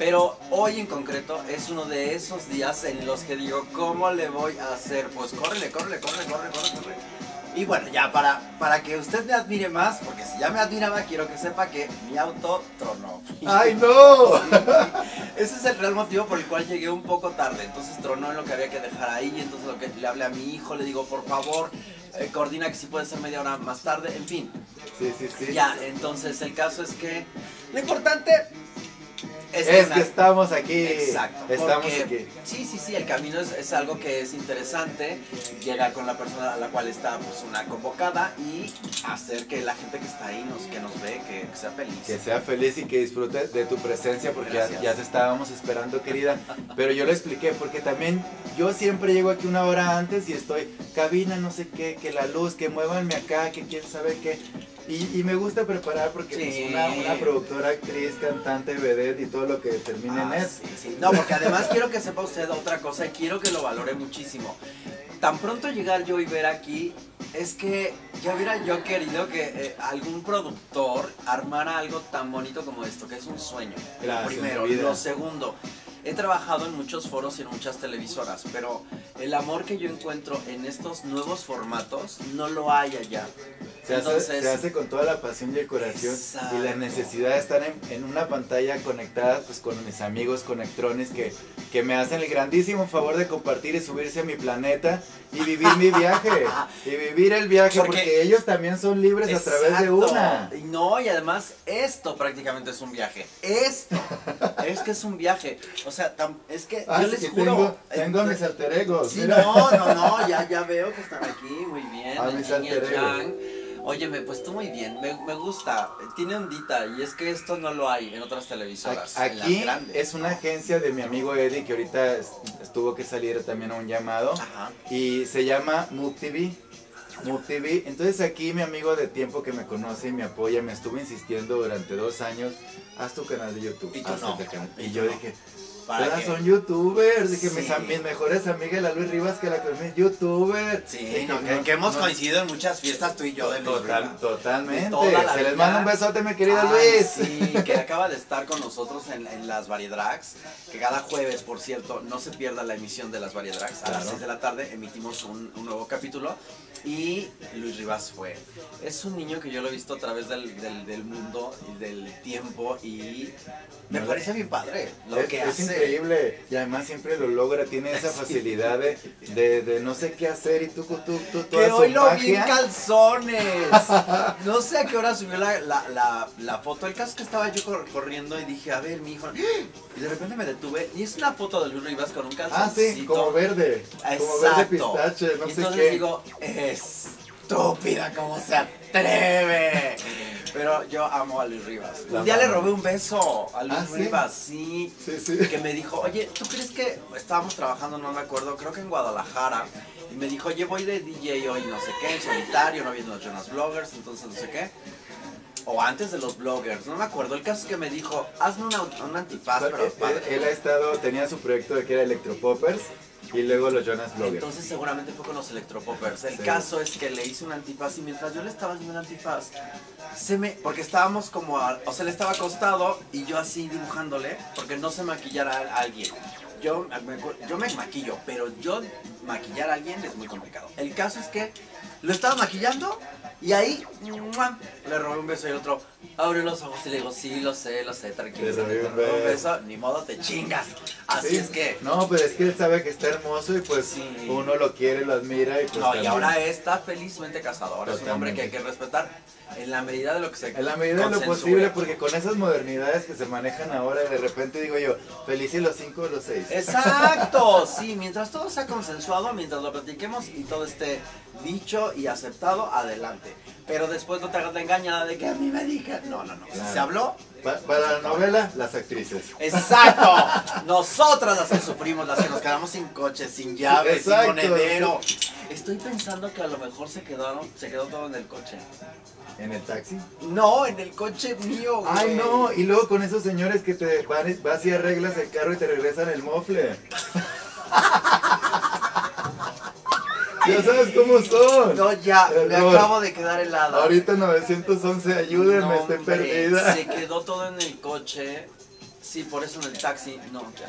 Pero hoy en concreto es uno de esos días en los que digo, ¿cómo le voy a hacer? Pues córrele, córrele, córrele, córrele, córrele. Y bueno, ya para, para que usted me admire más, porque si ya me admiraba, quiero que sepa que mi auto tronó. ¡Ay, no! Ese es el real motivo por el cual llegué un poco tarde. Entonces tronó en lo que había que dejar ahí. Entonces lo que le hablé a mi hijo, le digo, por favor, eh, coordina que si puede ser media hora más tarde. En fin, Sí, sí, sí. ya, entonces el caso es que lo importante es, que estamos aquí. Exacto. Estamos porque- aquí. Sí, sí, sí, el camino es, es algo que es interesante. Llegar con la persona a la cual está pues, una convocada y hacer que la gente que está ahí, nos, que nos ve, que, que sea feliz. Que sea feliz y que disfrute de tu presencia porque ya, ya te estábamos esperando, querida. Pero yo le expliqué porque también yo siempre llego aquí una hora antes y estoy cabina, no sé qué, que la luz, que muévanme acá, que quién sabe qué. Y, y me gusta preparar porque Sí. pues, una, una productora, actriz, cantante, vedette y todo lo que termine en Ah, es. sí, sí. No, porque además quiero que sepa usted otra cosa y quiero que lo valore muchísimo. Tan pronto llegar yo y ver aquí, es que ya hubiera yo querido que eh, algún productor armara algo tan bonito como esto, que es un sueño. Gracias, primero. Lo segundo, he trabajado en muchos foros y en muchas televisoras, pero el amor que yo encuentro en estos nuevos formatos no lo hay allá. Se hace, Entonces- se hace con toda la pasión y el corazón Exacto. y la necesidad de estar en, en una pantalla conectada pues con mis amigos conectrones que, que me hacen el grandísimo favor de compartir y subirse a mi planeta y vivir mi viaje y vivir el viaje Porque- porque, ellos también son libres a través de una. No, y además esto prácticamente es un viaje. Esto es que es un viaje. O sea, tam- es que Ah, yo les que juro. tengo, eh, tengo eh, mis alter egos. Sí, mira. no, no, no, ya, ya veo que están aquí, muy bien. A mis alter. Óyeme, pues tú muy bien, me, me gusta, tiene ondita y es que esto no lo hay en otras televisoras. Aquí grandes. es una agencia de mi amigo Eddie que ahorita es- tuvo que salir también a un llamado. Ajá. y se llama Mood TV. Mood TV. Entonces aquí mi amigo de tiempo que me conoce y me apoya me estuvo insistiendo durante dos años, haz tu canal de YouTube. Y tú haz no. canal". Y Y tú yo dije, ¿Para todas son youtubers. Dije, mis, Sí. am- mis mejores amigas, la Luis Rivas, que la conocí, youtuber. Sí, Dije, no, que, que hemos no, coincidido en muchas fiestas tú y yo de Total, totalmente. Toda Se les manda un besote, mi querida Luis. Sí, que acaba de estar con nosotros en, en las Variedrags. Que cada jueves, por cierto, no se pierda la emisión de las Variedrags. A las Claro. 6 de la tarde emitimos un, un nuevo capítulo. Y Luis Rivas fue. Es un niño que yo lo he visto a través del, del- del mundo y del tiempo. Y me No, parece bien padre lo es, que es hace. Increíble. Y además siempre lo logra, tiene esa facilidad de, de, de no sé qué hacer y tú, tú, tú, toda Que su hoy lo vi en magia. calzones. No sé a qué hora subió la, la, la, la foto. El caso es que estaba yo cor- corriendo y dije, a ver, mi hijo. Y de repente me detuve. Y es una foto de Luis Rivas con un Ah, calzoncito. sí, como verde. Como Exacto. verde pistache, no y sé entonces qué. digo, estúpida, ¿cómo se atreve? Pero yo amo a Luis Rivas. Un día le robé un beso a Luis ¿Ah, sí? Rivas, sí. Sí, sí. Que me dijo, oye, ¿tú crees que estábamos trabajando, no me acuerdo, creo que en Guadalajara? Y me dijo, oye, voy de DJ hoy, no sé qué, en solitario, no viendo los Jonas Bloggers, entonces no sé qué. O antes de los bloggers, no me acuerdo. El caso es que me dijo, hazme un antifaz, pero Él, padre. él ha estado, tenía su proyecto de que era Electropoppers y luego los Jonas Bloggers. Entonces seguramente fue con los electropoppers. El Sí. caso es que le hice un antifaz y mientras yo le estaba haciendo un antifaz, se me. Porque estábamos como. a- o sea, él estaba acostado y yo así dibujándole, porque no se maquillara a alguien. Yo me, yo me maquillo, pero yo maquillar a alguien es muy complicado. El caso es que lo estaba maquillando y ahí ¡mua! le robé un beso y el otro abre los ojos y le digo, sí, lo sé, lo sé, tranquilo. Le robé un beso. ni modo te chingas. Así Sí. es que. No, pero es que él sabe que está hermoso y pues Sí. uno lo quiere, lo admira y pues No, y ahora está felizmente casado. Ahora es un hombre que hay que respetar en la medida de lo que se En la medida de lo posible, porque con esas modernidades que se manejan ahora, de repente digo yo, feliz y los cinco o los seis. Exacto, sí, mientras todo sea consensuado, mientras lo platiquemos y todo esté dicho y aceptado, adelante. Pero después no te hagas la engañada de que a mí me dijeron. No, no, no. Claro. se habló, Pa- para la novela, las actrices. Exacto. Nosotras las que sufrimos, las que nos quedamos sin coche, sin llaves, Exacto. sin monedero. Estoy pensando que a lo mejor se quedaron, se quedó todo en el coche. ¿En el taxi? No, en el coche mío, güey. Ay, no, y luego con esos señores que te van, vas y arreglas el carro y te regresan el mofle. Ya sabes cómo son. No, ya, me Error. acabo de quedar helada. Ahorita 911, ayúdenme, No, estoy hombre, perdida. Se quedó todo en el coche. Sí, por eso en el taxi. No, ya.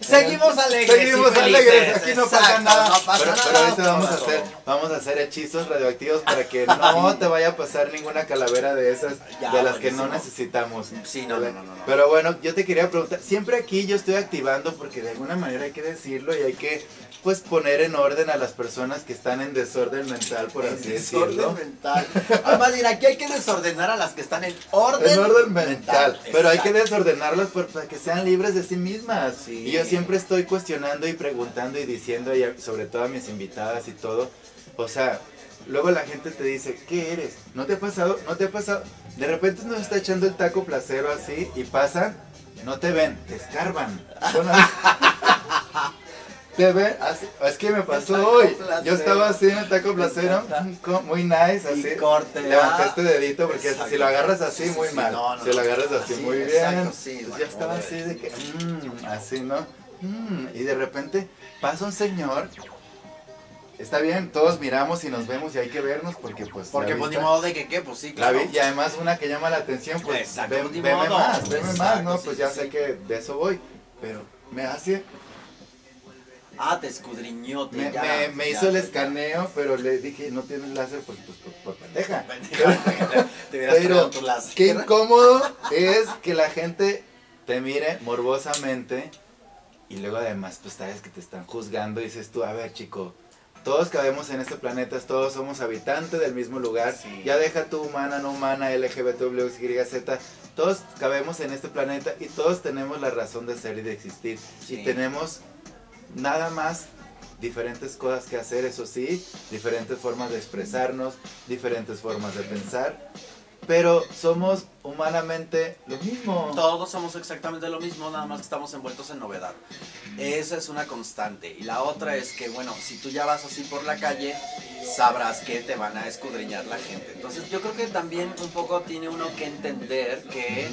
Seguimos alegres. Seguimos y alegres, aquí no pasa Exacto, nada. No pasa pero, nada. pero ahorita vamos a hacer, vamos a hacer hechizos radioactivos para que no te vaya a pasar ninguna calavera de esas Ya, de las que no necesitamos. Sí, no, no, no, no. Pero bueno, yo te quería preguntar, siempre aquí yo estoy activando porque de alguna manera hay que decirlo y hay que pues poner en orden a las personas que están en desorden mental, por así Desorden decirlo. mental. Además, mira, aquí hay que desordenar a las que están en orden, En orden mental, pero hay que desordenarlas por- para que sean libres de sí mismas. Sí. Y yo siempre estoy cuestionando y preguntando y diciendo, y sobre todo a mis invitadas y todo, o sea, luego la gente te dice, ¿qué eres? ¿No te ha pasado? ¿No te ha pasado? De repente nos está echando el taco placero así y pasan, no te ven, te escarban. Te ven, así- es que me pasó hoy. placero. Yo estaba así en el taco placero, muy nice, Y así. corte, Levanté ah. este dedito porque Exacto. si lo agarras así, Sí, sí, muy sí, mal. no, no, si lo agarras así, muy bien. exacto, Entonces ya estaba así de que, mm, así, ¿no? Mm, y de repente pasa un señor. Está bien, todos miramos y nos vemos y hay que vernos porque pues... Porque pues ni modo de que qué, pues sí, la claro. y además una que llama la atención, pues Exacto, ve- pues, veme modo. más, veme más, ¿no? sí, Pues sí, ya sí. sé que de eso voy. Pero me hace, Ah, te escudriñó, te me, ya, me- me ya. hizo el escaneo, pero le dije, no tienes láser, pues, pues por, por pendeja. Te hubieras Pero, tu láser. Qué incómodo es que la gente te mire morbosamente y luego además pues sabes que te están juzgando y dices tú, a ver chico, todos cabemos en este planeta, todos somos habitantes del mismo lugar, Sí. ya deja tu humana, no humana, LGBTWYZ, todos cabemos en este planeta y todos tenemos la razón de ser y de existir Sí. y tenemos nada más diferentes cosas que hacer, eso sí, diferentes formas de expresarnos, diferentes formas de pensar, pero somos humanamente lo mismo. Todos somos exactamente lo mismo, nada más que estamos envueltos en novedad. Esa es una constante. Y la otra es que, bueno, si tú ya vas así por la calle, sabrás que te van a escudriñar la gente. Entonces yo creo que también un poco tiene uno que entender que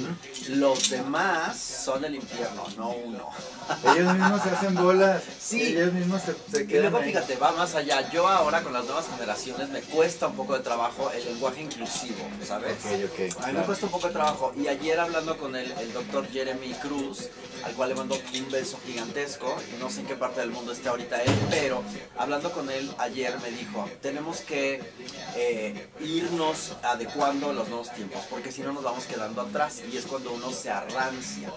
los demás son el infierno, no uno. Ellos mismos se hacen bolas, Sí. ellos mismos se, se Y quedan luego ahí. fíjate, va más allá. Yo ahora con las nuevas generaciones me cuesta un poco de trabajo el lenguaje inclusivo, ¿sabes? Ok, ok, A mí me cuesta un poco de trabajo. Y ayer hablando con el, el doctor Jeremy Cruz, al cual le mando un beso gigantesco, no sé en qué parte del mundo esté ahorita él, pero hablando con él ayer me dijo, tenemos que eh, irnos adecuando a los nuevos tiempos, porque si no nos vamos quedando atrás, y es cuando uno se arrancia.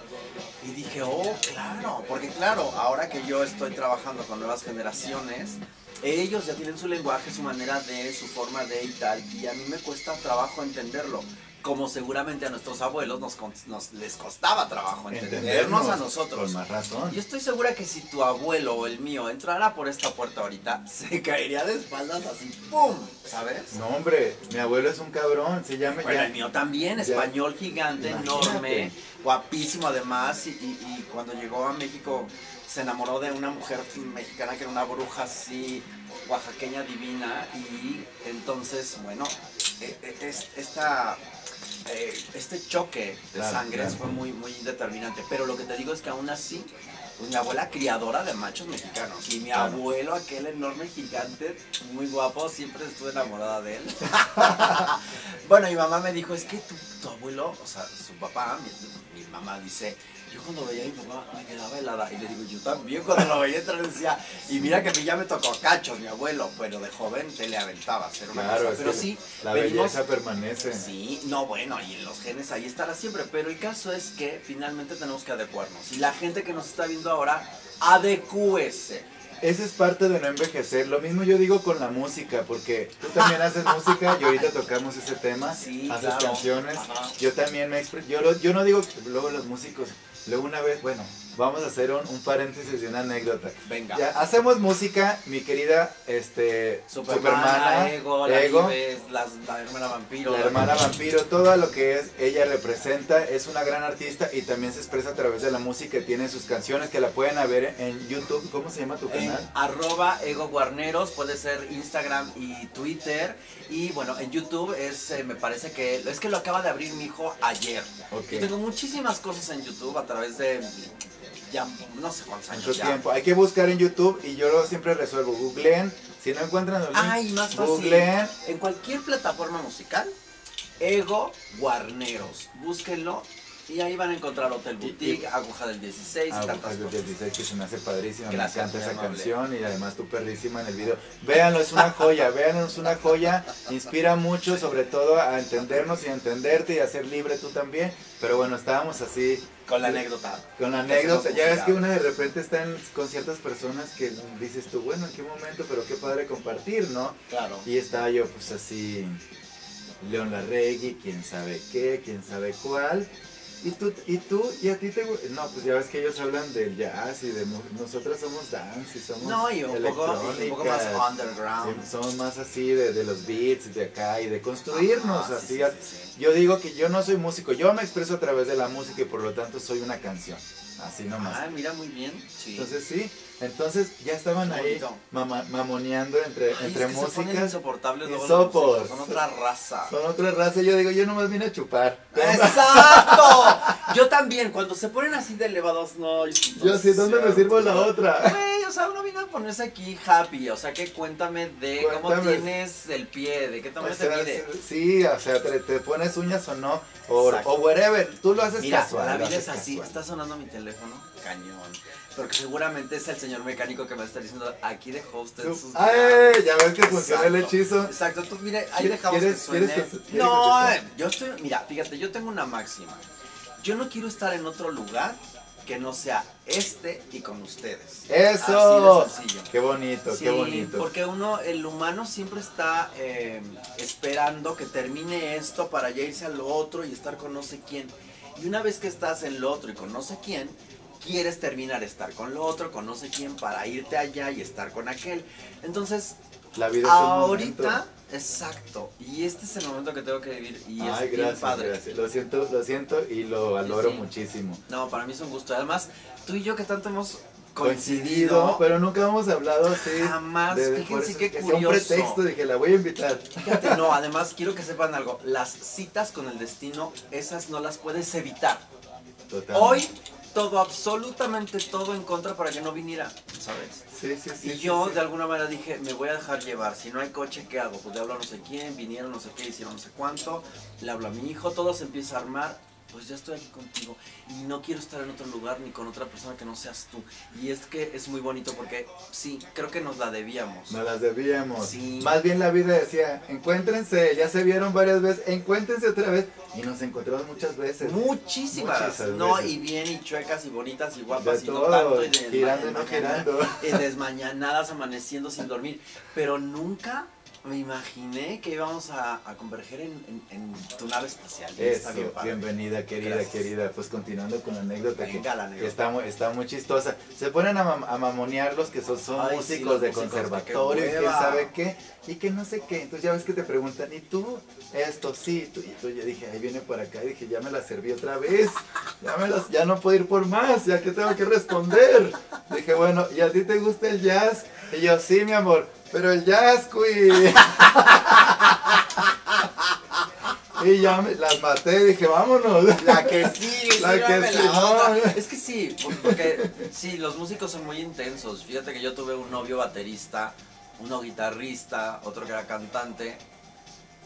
Y dije, oh, claro, porque claro, ahora que yo estoy trabajando con nuevas generaciones, ellos ya tienen su lenguaje, su manera de, su forma de y tal, y a mí me cuesta trabajo entenderlo. Como seguramente a nuestros abuelos nos, nos- les costaba trabajo entendernos a nosotros. Con más razón. Yo estoy segura que si tu abuelo o el mío entrara por esta puerta ahorita, se caería de espaldas así, ¡pum! ¿Sabes? No, hombre, mi abuelo es un cabrón, se llama Bueno, ya- el mío también, ya- español gigante, Imagínate. enorme, guapísimo además, y, y- y cuando llegó a México se enamoró de una mujer mexicana que era una bruja así, oaxaqueña divina, y entonces, bueno, e- e- es- esta, eh, este choque de Claro, sangres claro. fue muy, muy determinante, pero lo que te digo es que aún así, pues, mi abuela criadora de machos mexicanos y mi Claro. abuelo, aquel enorme gigante, muy guapo, siempre estuve enamorada de él. Bueno, mi mamá me dijo, es que tu, tu abuelo, o sea, su papá, mi, mi mamá dice, yo cuando veía a mi papá me quedaba helada. Y le digo, yo también cuando lo veía entrar decía, y mira que a mí ya me tocó cachos, mi abuelo, pero de joven te le aventabas, era una Claro, cosa. Pero sí, la venimos- belleza permanece. Sí, no, bueno, y en los genes ahí estará siempre, pero el caso es que finalmente tenemos que adecuarnos. Y la gente que nos está viendo ahora, adecúese. Esa es parte de no envejecer. Lo mismo yo digo con la música, porque tú también haces música y ahorita tocamos ese tema. Sí, haces claro. canciones. Ajá. Yo también me expre- yo, yo no digo que luego los músicos, luego una vez, bueno, vamos a hacer un, un paréntesis de una anécdota. Venga. Ya, hacemos música, mi querida este, Supermana, Ego, la Ego, hermana vampiro. la hermana vampiro, todo lo que es, ella representa, es una gran artista y también se expresa a través de la música, tiene sus canciones que la pueden ver en YouTube. ¿Cómo se llama tu En canal? arroba ego guarneros, puede ser Instagram y Twitter. Y bueno, en YouTube es, eh, me parece que, es que lo acaba de abrir mi hijo ayer. Ok. Yo tengo muchísimas cosas en YouTube a través de, ya no sé cuántos años Mucho ya. tiempo. Hay que buscar en YouTube y yo lo siempre resuelvo. Googleen. Si no encuentran links, Ay, más fácil. googleen. En cualquier plataforma musical, Ego Guarneros. Búsquenlo y ahí van a encontrar Hotel Y- y- Boutique, Aguja del 16 y Ah, tantas Agujas del cosas. 16 que se me hace padrísima, Gracias, me encanta esa amable. canción y además tú perrísima en el video. Véanlo, es una joya, véanlo, es una joya, inspira mucho, sobre todo a entendernos y a entenderte y a ser libre tú también. Pero bueno, estábamos así Con la anécdota. con la anécdota. Ya ves que una de repente está en- con ciertas personas que dices tú, bueno, ¿en qué momento? Pero qué padre compartir, ¿no? Claro. Y estaba yo pues así, León Larregui, quién sabe qué, quién sabe cuál. Y tú, y tú, y a ti te gu- No, pues ya ves que ellos hablan del jazz y de... Nosotros somos dance y somos No, y un poco, y un poco más underground. Somos más así de, de los beats de acá y de construirnos Ajá, así. sí, sí, sí, sí. Yo digo que yo no soy músico, yo me expreso a través de la música y por lo tanto soy una canción. Así nomás. Ah, mira muy bien. Sí. Entonces sí, entonces ya estaban ahí mama- mamoneando entre, Ay, entre es que se ponen músicas. insoportables luego los Son otra raza. Son otra raza, yo digo, yo nomás vine a chupar. ¡Exacto! Yo también, cuando se ponen así de elevados, no. Yo sí, ¿dónde me sirvo la otra? Güey, o sea, uno vino a ponerse aquí happy, o sea, que cuéntame de cómo tienes el pie, de qué O tamaño sea, te mide. sí, o sea, te, te pones uñas o no, o, Exacto. o wherever, tú lo haces Mira, casual. la vida es así, casual. está sonando mi teléfono, cañón. Porque seguramente es el señor mecánico que me está diciendo, aquí dejó usted Tú- sus... ¡Ay! Ya ves que funciona el hechizo. Exacto, tú mire, ahí ¿Quieres- dejamos que suene. quieres quieres no, yo estoy, mira, fíjate, yo tengo una máxima. Yo no quiero estar en otro lugar que no sea este y con ustedes. ¡Eso! Así de sencillo. ¡Qué bonito, Sí, qué bonito! porque uno, el humano siempre está eh, esperando que termine esto para ya irse al otro y estar con no sé quién. Y una vez que estás en lo otro y con no sé quién, quieres terminar estar con lo otro, con no sé quién, para irte allá y estar con aquel. Entonces, La vida es un ahorita, momento. exacto, y este es el momento que tengo que vivir y Ay, es bien gracias, padre. gracias. Lo siento, lo siento y lo valoro sí. muchísimo. No, para mí es un gusto. Además, tú y yo que tanto hemos Coincidido, pero nunca hemos hablado así. Jamás, de- fíjense qué sea un curioso. pretexto, dije, la voy a invitar. Fíjate, no, además quiero que sepan algo. Las citas con el destino, esas no las puedes evitar. Totalmente. Hoy todo, absolutamente todo en contra para que no viniera, ¿sabes? Sí, sí, sí. Y sí, yo sí. de alguna manera dije, me voy a dejar llevar, si no hay coche, ¿qué hago? Pues le hablo a no sé quién, vinieron no sé qué, hicieron no sé cuánto, le hablo a mi hijo, todo se empieza a armar, pues ya estoy aquí contigo y no quiero estar en otro lugar ni con otra persona que no seas tú. Y es que es muy bonito porque sí, creo que nos la debíamos. Nos las debíamos. Sí. Más bien la vida decía, encuéntrense, ya se vieron varias veces, encuéntrense otra vez. Y nos encontramos muchas veces. Muchísimas, Muchísimas no, veces. y bien, y chuecas, y bonitas, y De guapas, y no todo, tanto, y girando no girando. y desmañanadas, amaneciendo sin dormir, pero nunca me imaginé que íbamos a, a converger en, en- en tu nave espacial, Eso, bien bienvenida, querida, Gracias. querida. Pues continuando con la anécdota que, la que anécdota. está, muy, está muy chistosa. Se ponen a, mam- a mamonear los que son, son Ay, músicos de músicos, conservatorio, y quién sabe qué, y que no sé qué. Entonces ya ves que te preguntan, ¿y tú? Esto, sí. Tú, y tú ya dije, ahí viene para acá. Y dije, ya me la serví otra vez. Ya, me las, ya no puedo ir por más, ya que tengo que responder. Dije, bueno, ¿y a ti te gusta el jazz? Y yo, sí, mi amor, pero el jazz, cuy. Y ya me, las maté, dije, vámonos. La que sí, La que sí, la. Es que sí, porque sí, los músicos son muy intensos. Fíjate que yo tuve un novio baterista, uno guitarrista, otro que era cantante.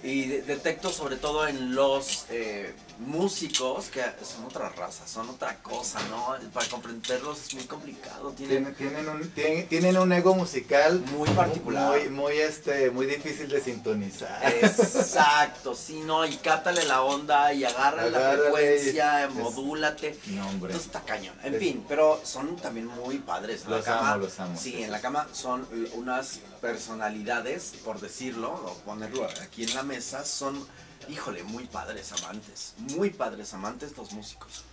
Y de- detecto sobre todo en los eh, músicos que son otra raza, son otra cosa, ¿no? Para comprenderlos es muy complicado. Tienen, un, tienen, tienen un ego musical Muy particular. Muy, muy, este, muy difícil de sintonizar. Exacto, sí, no, y cátale la onda y agarra la frecuencia, es- modúlate. No, hombre. Entonces está cañón. En Es- fin, pero son también muy padres. En Los la cama, amo, los amo, Sí, en la cama son unas personalidades, por decirlo, o ponerlo aquí en la mesa, son, híjole, muy padres amantes. Muy padres amantes los músicos.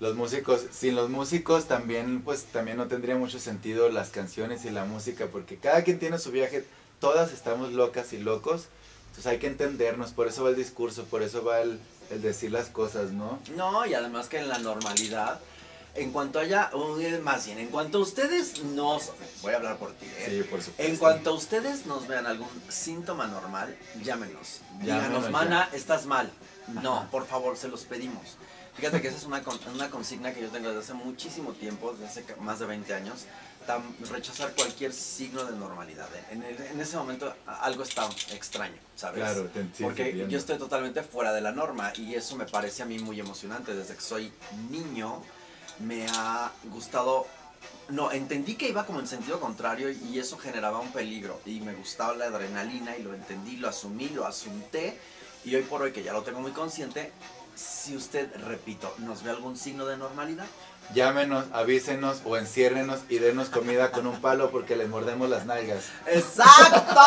Los músicos, sin los músicos también, pues también no tendría mucho sentido las canciones y la música, porque cada quien tiene su viaje, todas estamos locas y locos, entonces hay que entendernos, por eso va el discurso, por eso va el, el decir las cosas, ¿no? No, y además que en la normalidad, en cuanto haya, uh, más bien, en cuanto ustedes nos, voy a hablar por ti, ¿eh? Sí, por supuesto. En cuanto a ustedes nos vean algún síntoma normal, llámenos. Díganos, Llámenos mana, estás mal. No, por favor, se los pedimos. Fíjate que esa es una, con- una consigna que yo tengo desde hace muchísimo tiempo, desde hace más de 20 años, tam- rechazar cualquier signo de normalidad. En, el- en ese momento a- algo está extraño, ¿sabes? Claro, te- sí, Porque te yo estoy totalmente fuera de la norma y eso me parece a mí muy emocionante. Desde que soy niño me ha gustado no, entendí que iba como en sentido contrario y eso generaba un peligro. Y me gustaba la adrenalina y lo entendí, lo asumí, lo asunté. Y hoy por hoy, que ya lo tengo muy consciente, si usted, repito, nos ve algún signo de normalidad, Llámenos, avísenos o enciérrenos y denos comida con un palo porque les mordemos las nalgas. ¡exacto!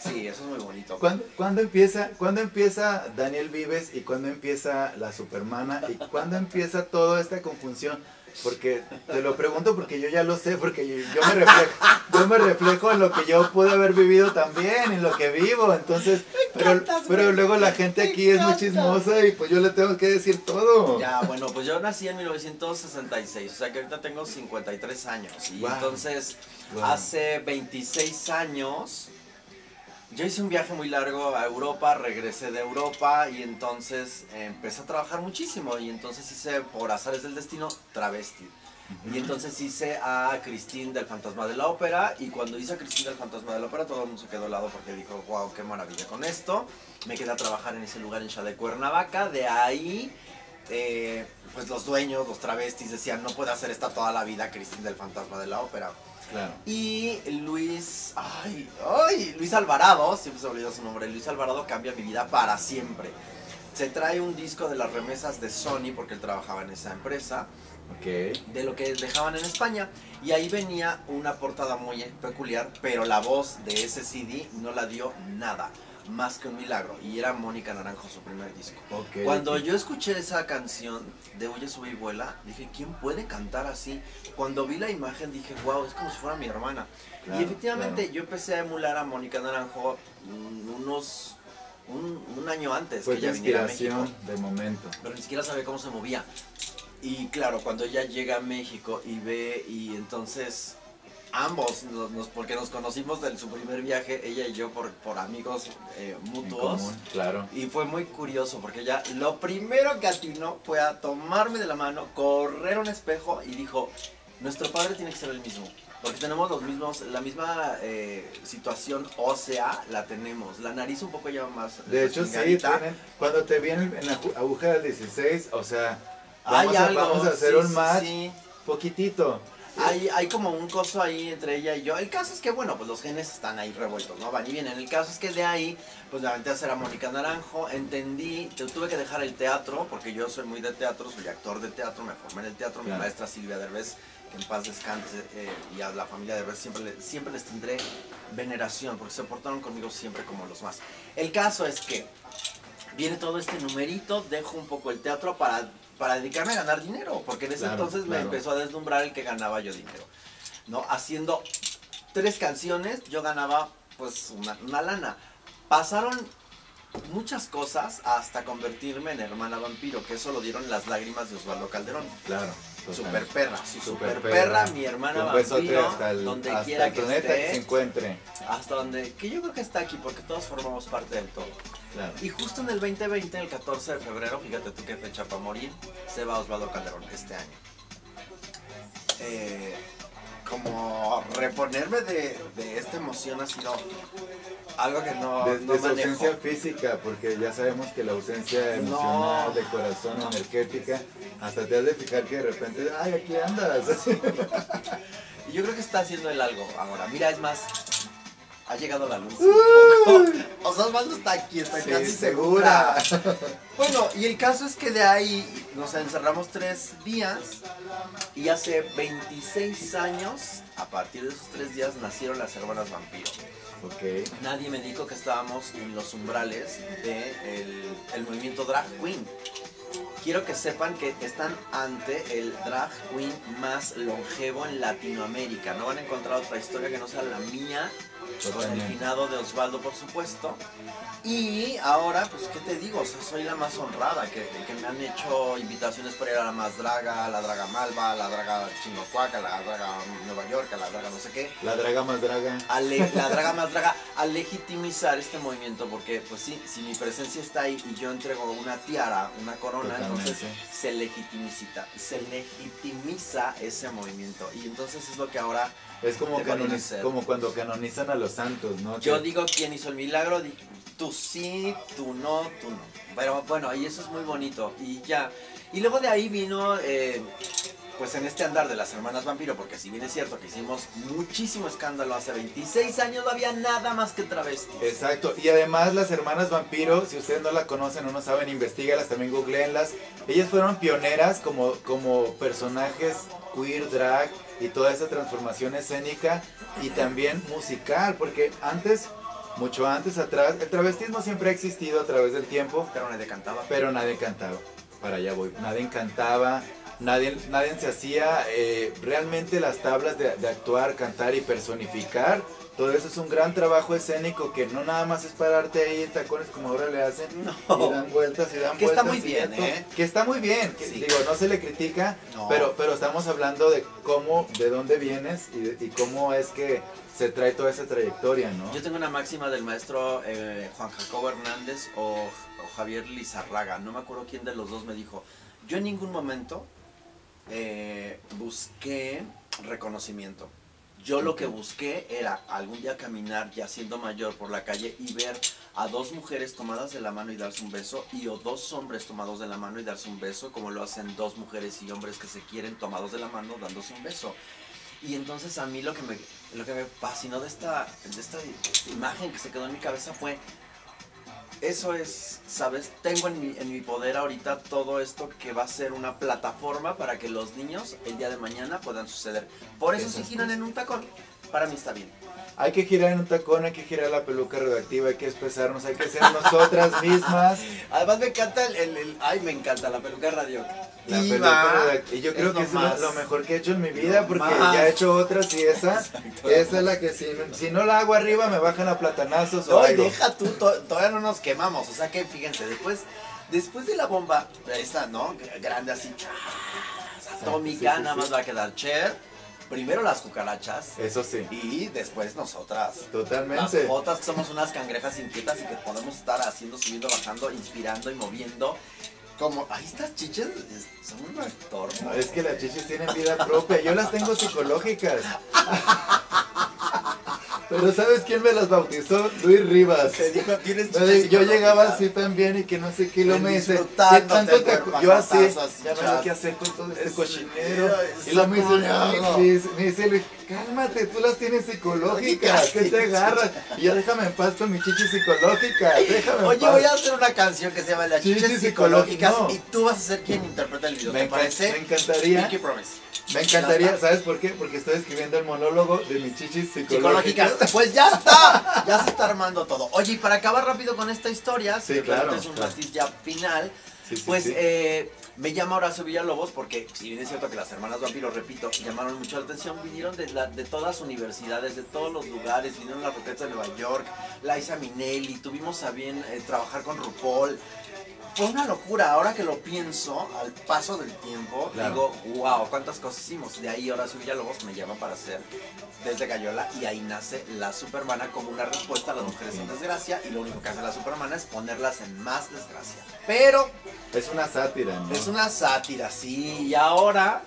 Sí, eso es muy bonito. ¿Cuándo, cuándo empieza, ¿Cuándo empieza Daniel Vives y cuándo empieza la Supermana y cuándo empieza toda esta confusión? Porque te lo pregunto porque yo ya lo sé, porque yo, yo me reflejo, yo me reflejo en lo que yo pude haber vivido también, en lo que vivo, entonces, pero, encantas, pero luego la gente aquí es muy chismosa y pues yo le tengo que decir todo. Ya, bueno, pues yo nací en 1966, o sea que ahorita tengo 53 años. Y Wow. entonces, Wow. hace 26 años, yo hice un viaje muy largo a Europa, regresé de Europa y entonces eh, empecé a trabajar muchísimo. Y entonces hice, por azares del destino, travesti. Y entonces hice a Christine del Fantasma de la Ópera y cuando hice a Christine del Fantasma de la Ópera todo el mundo se quedó al lado porque dijo, wow, qué maravilla con esto. Me quedé a trabajar en ese lugar en Shade Cuernavaca, de ahí eh, pues los dueños, los travestis decían, no puede hacer esta toda la vida Christine del Fantasma de la Ópera. Claro. Y Luis, ay, ay, Luis Alvarado, siempre se me olvida su nombre, Luis Alvarado cambia mi vida para siempre. Se trae un disco de las remesas de Sony porque él trabajaba en esa empresa de lo que dejaban en España. Y ahí venía una portada muy peculiar, pero la voz de ese CD no la dio nada, más que un milagro. Y era Mónica Naranjo, su primer disco. Ok. Cuando yo escuché esa canción de Huye, Sube y Vuela, dije, ¿quién puede cantar así? Cuando vi la imagen dije, wow, es como si fuera mi hermana. Claro, y efectivamente claro. yo empecé a emular a Mónica Naranjo mm, unos... Un, un año antes Fue que tu ella viniera a México de momento. pero ni siquiera sabía cómo se movía. Y claro, cuando ella llega a México y ve, y entonces ambos, nos, nos- porque nos conocimos en su primer viaje, ella y yo, por, por amigos eh, mutuos. común, claro. Y fue muy curioso porque ella lo primero que atinó fue a tomarme de la mano, correr un espejo y dijo, nuestro padre tiene que ser el mismo. Porque tenemos los mismos, la misma eh, situación ósea la tenemos. La nariz un poco ya más De hecho, sí, tienen, cuando te vienen en la aguja del 16, o sea, Hay vamos, a, algo, vamos a hacer sí, un sí, match sí. poquitito. Hay, hay como un coso ahí entre ella y yo. El caso es que, bueno, pues los genes están ahí revueltos, ¿no? Van y vienen. El caso es que de ahí, pues me aventé a hacer a Mónica Naranjo. Entendí, te- tuve que dejar el teatro, porque yo soy muy de teatro, soy actor de teatro, me formé en el teatro. Mi maestra Silvia Derbez, que en paz descanse, eh, y a la familia Derbez siempre, siempre les tendré veneración, porque se portaron conmigo siempre como los más. El caso es que viene todo este numerito, dejo un poco el teatro para, para dedicarme a ganar dinero, porque en ese Claro, entonces me empezó a deslumbrar el que ganaba yo dinero. ¿No? Haciendo tres canciones, yo ganaba pues una, una lana. Pasaron muchas cosas hasta convertirme en hermana vampiro, que eso lo dieron las lágrimas de Osvaldo Calderón. Claro. Super perra, sí, Super super perra, perra. mi hermana vampiro, hasta el, donde hasta quiera el que planeta que se encuentre. hasta donde, que yo creo que está aquí porque todos formamos parte del todo. Claro. Y justo en el 2020, el 14 de febrero, fíjate tú qué fecha para morir, se va Osvaldo Calderón este año. Eh, como reponerme de, de esta emoción ha sido algo que no, De, no de su ausencia física, porque ya sabemos que la ausencia emocional, No. de corazón, energética, hasta te has de fijar que de repente, ay, aquí andas. Y yo creo que está haciendo él algo ahora. Mira, es más, ha llegado la luz. sea, Osvaldo está aquí, estoy Sí, casi segura. segura. Bueno, y el caso es que de ahí nos encerramos tres días y hace 26 años, a partir de esos tres días, nacieron las hermanas vampiro. ok. Nadie me dijo que estábamos en los umbrales del el movimiento drag queen. Quiero que sepan que están ante el drag queen más longevo en Latinoamérica. No van a encontrar otra historia que no sea la mía, con el finado de Osvaldo, por supuesto. Y ahora, pues, ¿qué te digo? O sea, soy la más honrada, que, que me han hecho invitaciones para ir a la más draga, a la draga Malva, a la draga Chinocuaca, a la draga Nueva York, a la draga no sé qué La draga más draga. a le- la draga más draga, a legitimizar este movimiento, porque pues sí, si mi presencia está ahí y yo entrego una tiara, una corona, Totalmente. entonces se legitimiza, se legitimiza ese movimiento. Y entonces es lo que ahora Es como, canoniz- como cuando canonizan a los santos, ¿no? yo Que- digo quién hizo el milagro, tú sí, tú no, tú no. Pero bueno, y eso es muy bonito. Y ya. Y luego de ahí vino, eh, pues en este andar de las hermanas vampiro, porque si bien es cierto que hicimos muchísimo escándalo hace 26 años, no había nada más que travestis. Exacto, y además las hermanas vampiro, si ustedes no la conocen o no saben, investigalas, también googleenlas. Ellas fueron pioneras como, como personajes queer, drag y toda esa transformación escénica y también musical, porque antes, mucho antes atrás, el travestismo siempre ha existido a través del tiempo, Pero nadie cantaba. pero nadie cantaba. Para allá voy. Nadie cantaba, nadie, nadie se hacía eh, realmente las tablas de, de actuar, cantar y personificar. Todo eso es un gran trabajo escénico que no nada más es pararte ahí en tacones como ahora le hacen No. y dan vueltas y dan Que está muy bien, ¿eh? Que está muy bien. que, Sí. Digo, no se le critica, No. pero, pero estamos hablando de cómo, de dónde vienes y, de- y cómo es que se trae toda esa trayectoria, ¿no? Yo tengo una máxima del maestro eh, Juan Jacobo Hernández o, o Javier Lizarraga, no me acuerdo quién de los dos me dijo. Yo en ningún momento eh, busqué reconocimiento. Yo lo que busqué era algún día caminar ya siendo mayor por la calle y ver a dos mujeres tomadas de la mano y darse un beso y o dos hombres tomados de la mano y darse un beso como lo hacen dos mujeres y hombres que se quieren tomados de la mano dándose un beso. Y entonces a mí lo que me, lo que me fascinó de esta, de esta imagen que se quedó en mi cabeza fue, eso es, ¿sabes? Tengo en mi, en mi poder ahorita todo esto que va a ser una plataforma para que los niños el día de mañana puedan suceder. Por eso si Esas giran en un tacón, para mí está bien. Hay que girar en un tacón, hay que girar la peluca radioactiva, hay que expresarnos, hay que ser nosotras mismas. Además me encanta el, el- el- ay me encanta la peluca radio. La Diva. peluca radioactiva. Y yo creo Es que es lo, más. lo mejor que he hecho en mi vida, Lo porque más. ya he hecho otras y esa, Exacto. esa es la que si, si no la hago arriba me bajan a platanazos o No, algo. deja tú, to- todavía no nos quemamos. O sea que fíjense, después, después de la bomba, esta, ¿no? Grande así, atómica, sí, sí, nada sí. más va a quedar Cher, primero las cucarachas Eso sí, y después nosotras. Las totalmente. jotas que somos unas cangrejas inquietas y que podemos estar haciendo, subiendo, bajando, inspirando y moviendo. Como, ahí estas chiches es- son un estorbo. Es que las chichis tienen vida propia, yo las tengo psicológicas. Pero ¿sabes quién me las bautizó? Luis Rivas. Te digo, tienes Yo llegaba así también y que no sé qué lo me dice. ¿Qué tanto te Yo así, ya no sé qué hacer con todo este Es- cochinero. Y sacudido. me dice, me dice Luis, cálmate, tú las tienes psicológicas, ¿qué te agarras? Y ya déjame en paz con mis chichis psicológicas, déjame en Oye, paz. voy a hacer una canción que se llama Las Chichis psicológicas y tú vas a ser quien interpreta el video. Me ¿Te encan- parece? me encantaría. Pinky Promise. Me encantaría, ¿sabes por qué? Porque estoy escribiendo el monólogo de mis chichis Psicológicas. psicológicas. Pues ya está. Ya se está armando todo. Oye, y para acabar rápido con esta historia, Sí, si claro, permites un claro. ya final, Sí, sí, pues sí. eh, me llama Horacio Villalobos porque si bien es cierto que las hermanas vampiro, repito, llamaron mucho la atención, vinieron de, la- todas las universidades, de todos los lugares, vinieron las Roquetas de Nueva York, Liza Minnelli, tuvimos a bien eh, trabajar con RuPaul. Fue una locura, ahora que lo pienso, al paso del tiempo, Claro. digo, wow, cuántas cosas hicimos. De ahí Horacio Villalobos me llama para hacer desde Gallola y ahí nace la Supermana como una respuesta a las mujeres en desgracia y lo único que hace la Supermana es ponerlas en más desgracia. Pero Es una sátira, ¿no? es una sátira, sí, y ahora,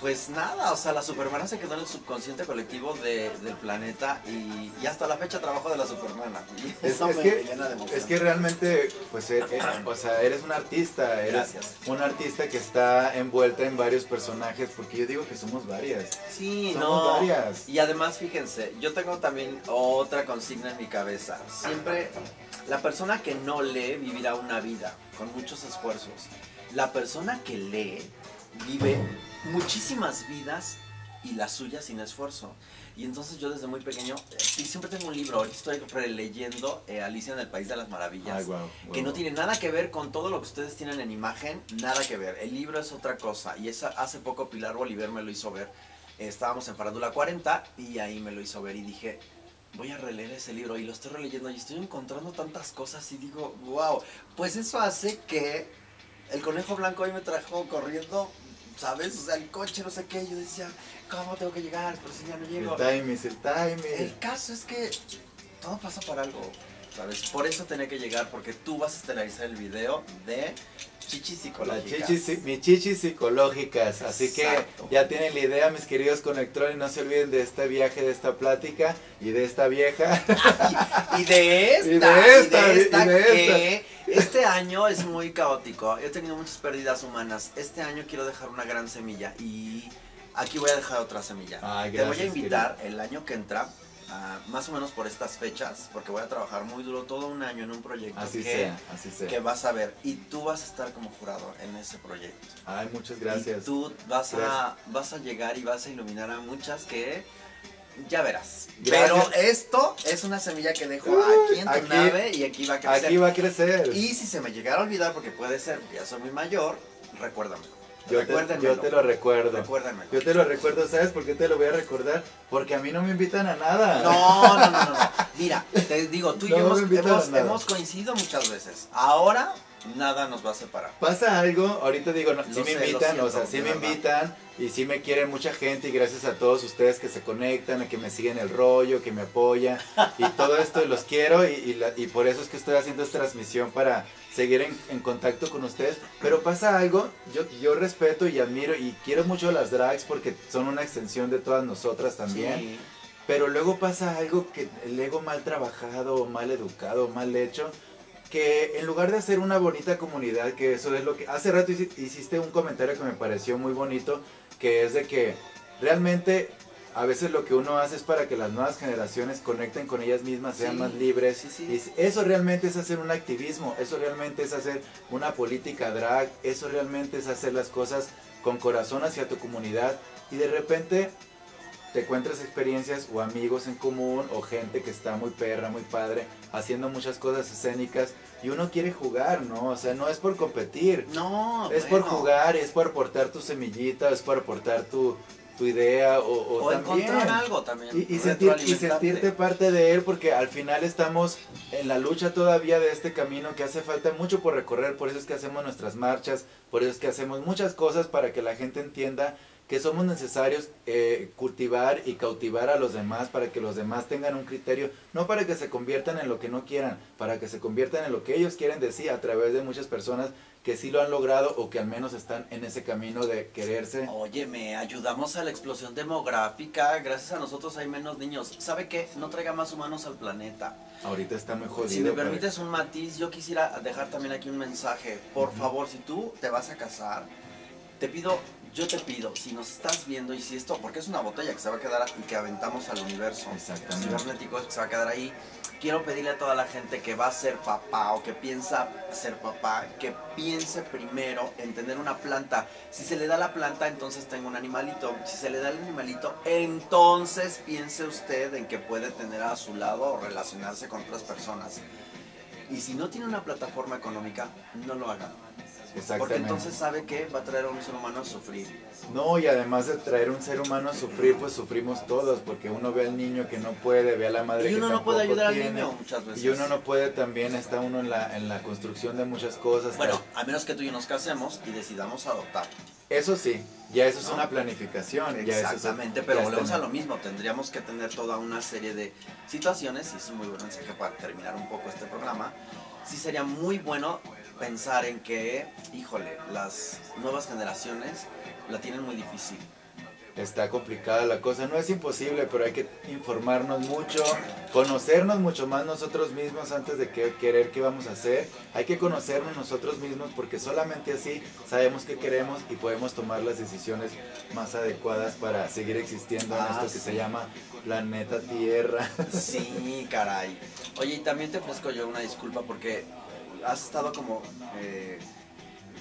pues nada, o sea, la Supermana se quedó en el subconsciente colectivo de- del planeta y, y hasta la fecha trabajo de la Supermana. Y Es, eso es me que, llena de emoción. es que realmente, pues, er- er- o sea, eres un artista, eres Gracias. un artista que está envuelta en varios personajes, porque yo digo que somos varias. Sí, Somos no. varias. Y además, fíjense, yo tengo también otra consigna en mi cabeza. Siempre, la persona que no lee vivirá una vida con muchos esfuerzos. La persona que lee vive muchísimas vidas y la suya sin esfuerzo. Y entonces yo desde muy pequeño, eh, y siempre tengo un libro, ahorita estoy releyendo eh, Alicia en el País de las Maravillas Ay, que no tiene nada que ver con todo lo que ustedes tienen en imagen, nada que ver. El libro es otra cosa. Y esa, hace poco Pilar Bolívar me lo hizo ver. Eh, estábamos en Farándula 40 y ahí me lo hizo ver y dije, voy a releer ese libro y lo estoy releyendo y estoy encontrando tantas cosas y digo, wow, pues eso hace que el conejo blanco hoy me trajo corriendo, ¿sabes? O sea, el coche, no sé qué. Yo decía, ¿cómo tengo que llegar? Pero si ya no El llego. timing, el timing. El caso es que todo pasa por algo, ¿sabes? Por eso tenía que llegar, porque tú vas a estelarizar el video de Chichi Las Psicológica. chichis, mis chichis psicológicas. Así Exacto. que ya tienen la idea, mis queridos conectores. No se olviden de este viaje, de esta plática y de esta vieja. Y de esta, Y de esta, y de esta y de que este año es muy caótico. He tenido muchas pérdidas humanas. Este año quiero dejar una gran semilla y aquí voy a dejar otra semilla. Ay, Te voy a invitar el año que entra, más o menos por estas fechas, porque voy a trabajar muy duro todo un año en un proyecto Así que, sea, así sea. que vas a ver y tú vas a estar como jurado en ese proyecto. Ay, muchas Y gracias. tú vas a, vas a llegar y vas a iluminar a muchas que ya verás. Gracias. Pero esto es una semilla que dejo aquí en tu aquí- nave y aquí va a crecer. Aquí va a crecer. Y si se me llegara a olvidar, porque puede ser, ya soy muy mayor, recuérdamelo. Yo, te, yo te lo recuerdo. Yo te lo recuerdo, ¿sabes por qué te lo voy a recordar? Porque a mí no me invitan a nada. No, no, no, no, no. Mira, te digo, tú y yo No hemos coincidido muchas veces. Ahora, nada nos va a separar. Pasa algo, ahorita digo, no, sí me sé, invitan, siento, o sea, sí me verdad. invitan y sí me quiere mucha gente y gracias a todos ustedes que se conectan, que me siguen el rollo, que me apoyan y todo esto los quiero y, y la- y por eso es que estoy haciendo esta transmisión para seguir en, en contacto con ustedes. Pero pasa algo, yo, yo respeto y admiro y quiero mucho a las drags porque son una extensión de todas nosotras también. Sí. Pero luego pasa algo que el ego mal trabajado, mal educado, mal hecho, que en lugar de hacer una bonita comunidad, que eso es lo que... Hace rato hici- hiciste un comentario que me pareció muy bonito, que es de que realmente a veces lo que uno hace es para que las nuevas generaciones conecten con ellas mismas, sean Sí, más libres. sí, sí. Y eso realmente es hacer un activismo, eso realmente es hacer una política drag, eso realmente es hacer las cosas con corazón hacia tu comunidad. Y de repente te encuentras experiencias o amigos en común o gente que está muy perra, muy padre, haciendo muchas cosas escénicas y uno quiere jugar, ¿no? O sea, no es por competir, No, es por bueno. jugar, es por aportar tu semillita, es por aportar tu, tu idea o, o O también... encontrar algo también. Y, y sentir- y sentirte parte de él porque al final estamos en la lucha todavía de este camino que hace falta mucho por recorrer, por eso es que hacemos nuestras marchas, por eso es que hacemos muchas cosas para que la gente entienda que somos necesarios eh, cultivar y cautivar a los demás para que los demás tengan un criterio, no para que se conviertan en lo que no quieran, para que se conviertan en lo que ellos quieren decir a través de muchas personas que sí lo han logrado o que al menos están en ese camino de quererse. Oye, me ayudamos a la explosión demográfica. Gracias a nosotros hay menos niños. ¿Sabe qué? No traiga más humanos al planeta. Ahorita está muy jodido. Si me permites un matiz, yo quisiera dejar también aquí un mensaje. Por favor, si tú te vas a casar, te pido, yo te pido, si nos estás viendo y si esto, porque es una botella que se va a quedar y que aventamos al universo cibernético que se va a quedar ahí, quiero pedirle a toda la gente que va a ser papá o que piensa ser papá, que piense primero en tener una planta. Si se le da la planta, entonces tengo un animalito. Si se le da el animalito, entonces piense usted en que puede tener a su lado o relacionarse con otras personas. Y si no tiene una plataforma económica, no lo haga. Porque entonces sabe que va a traer a un ser humano a sufrir. No, y además de traer un ser humano a sufrir, pues sufrimos todos, porque uno ve al niño que no puede, ve a la madre Y que uno no puede ayudar al tiene, niño muchas veces. Y uno no puede también, está uno en la, en la construcción de muchas cosas. Bueno, a menos que tú y yo nos casemos y decidamos adoptar. Eso sí, ya eso es una planificación. ya eso Exactamente, ya pero está volvemos a lo mismo. Tendríamos que tener toda una serie de situaciones, y es un muy buen mensaje para terminar un poco este programa. Sí sería muy bueno pensar en que, híjole, las nuevas generaciones la tienen muy difícil. Está complicada la cosa, no es imposible, pero hay que informarnos mucho, conocernos mucho más nosotros mismos antes de que querer qué vamos a hacer. Hay que conocernos nosotros mismos porque solamente así sabemos qué queremos y podemos tomar las decisiones más adecuadas para seguir existiendo en Ah, esto que sí. se llama planeta Tierra. Sí, caray. Oye, y también te ofrezco yo una disculpa porque has estado como... eh,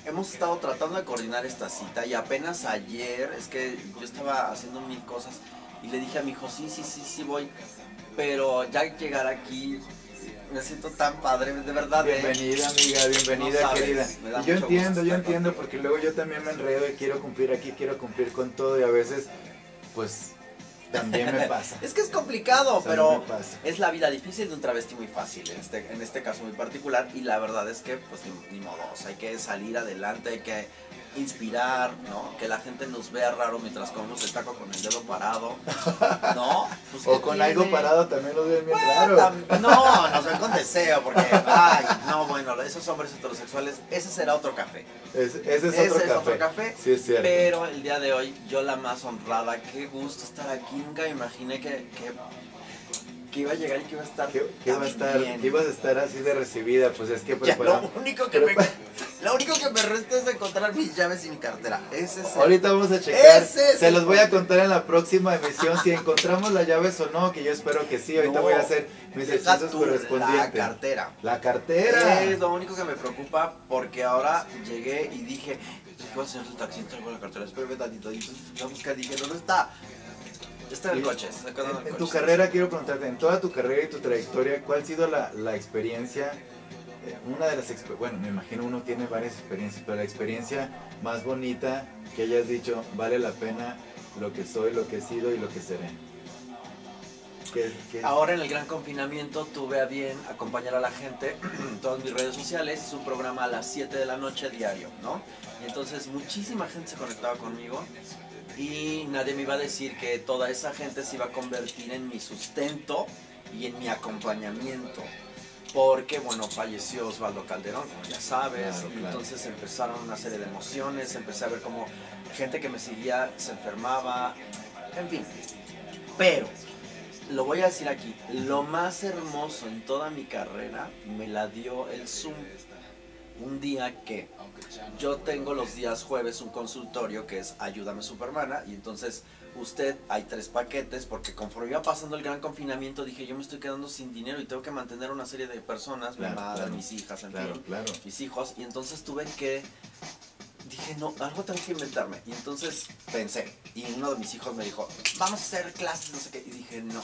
hemos estado tratando de coordinar esta cita y apenas ayer, es que yo estaba haciendo mil cosas y le dije a mi hijo, sí, sí, sí, sí voy, pero ya llegar aquí me siento tan padre, de verdad. ¿eh? Bienvenida amiga, bienvenida No sabes, querida. yo entiendo, yo entiendo contigo. porque luego yo también me enredo y quiero cumplir aquí, quiero cumplir con todo y a veces pues también me pasa. Es que es complicado, pero es la vida difícil de un travesti muy fácil, en este, en este caso muy particular, y la verdad es que, pues, ni, ni modo, o sea, hay que salir adelante, hay que inspirar, ¿no? Que la gente nos vea raro mientras comemos el taco con el dedo parado, ¿no? Pues, ¿qué O con algo tiene? parado también lo ven bien Bueno, raro. No, nos ven con deseo, porque, ay, no, bueno, esos hombres heterosexuales, ese será otro café. Es- ese es, Ese otro, es café. otro café, Sí, es cierto. Pero el día de hoy, yo la más honrada, qué gusto estar aquí. Nunca me imaginé que, que, que iba a llegar y que iba a estar. ¿Qué, qué tan va a estar, bien. que ibas a estar así de recibida? Pues es que Ya, preparamos. lo único que me, lo único que me resta es encontrar mis llaves y mi cartera. Ese es el- Ahorita vamos a checar. Ese es Se los voy a contar en la próxima emisión si encontramos las llaves o no, que yo espero que sí. Ahorita No, voy a hacer mis hechizos tú La correspondientes. cartera. La cartera. Es lo único que me preocupa porque ahora llegué y dije, ¿qué a hacer el taxi? Traigo la cartera, espérame tantito. Y entonces fui a buscar y dije, ¿dónde está? Está en el Y- coche, está quedando En, en en tu carrera quiero preguntarte, en toda tu carrera y tu trayectoria, ¿cuál ha sido la, la experiencia? eh, Una de las bueno, me imagino uno tiene varias experiencias, pero la experiencia más bonita que hayas dicho, vale la pena lo que soy, lo que he sido y lo que seré. ¿Qué- qué- Ahora en el gran confinamiento tuve a bien acompañar a la gente en todas mis redes sociales, es un programa a las 7 de la noche diario, ¿no? Y entonces muchísima gente se conectaba conmigo y nadie me iba a decir que toda esa gente se iba a convertir en mi sustento y en mi acompañamiento. Porque, bueno, falleció Osvaldo Calderón, como ya sabes, Claro, entonces empezaron una serie de emociones, empecé a ver cómo gente que me seguía se enfermaba, en fin. Pero, lo voy a decir aquí, lo más hermoso en toda mi carrera me la dio el Zoom. Un día que yo tengo los días jueves un consultorio que es Ayúdame Supermana y entonces usted hay tres paquetes porque conforme iba pasando el gran confinamiento dije yo me estoy quedando sin dinero y tengo que mantener una serie de personas, mi Claro, madre, claro. mis hijas, en Claro, fin claro. mis hijos y entonces tuve que dije no algo tengo que inventarme y entonces pensé y uno de mis hijos me dijo vamos a hacer clases no sé qué y dije no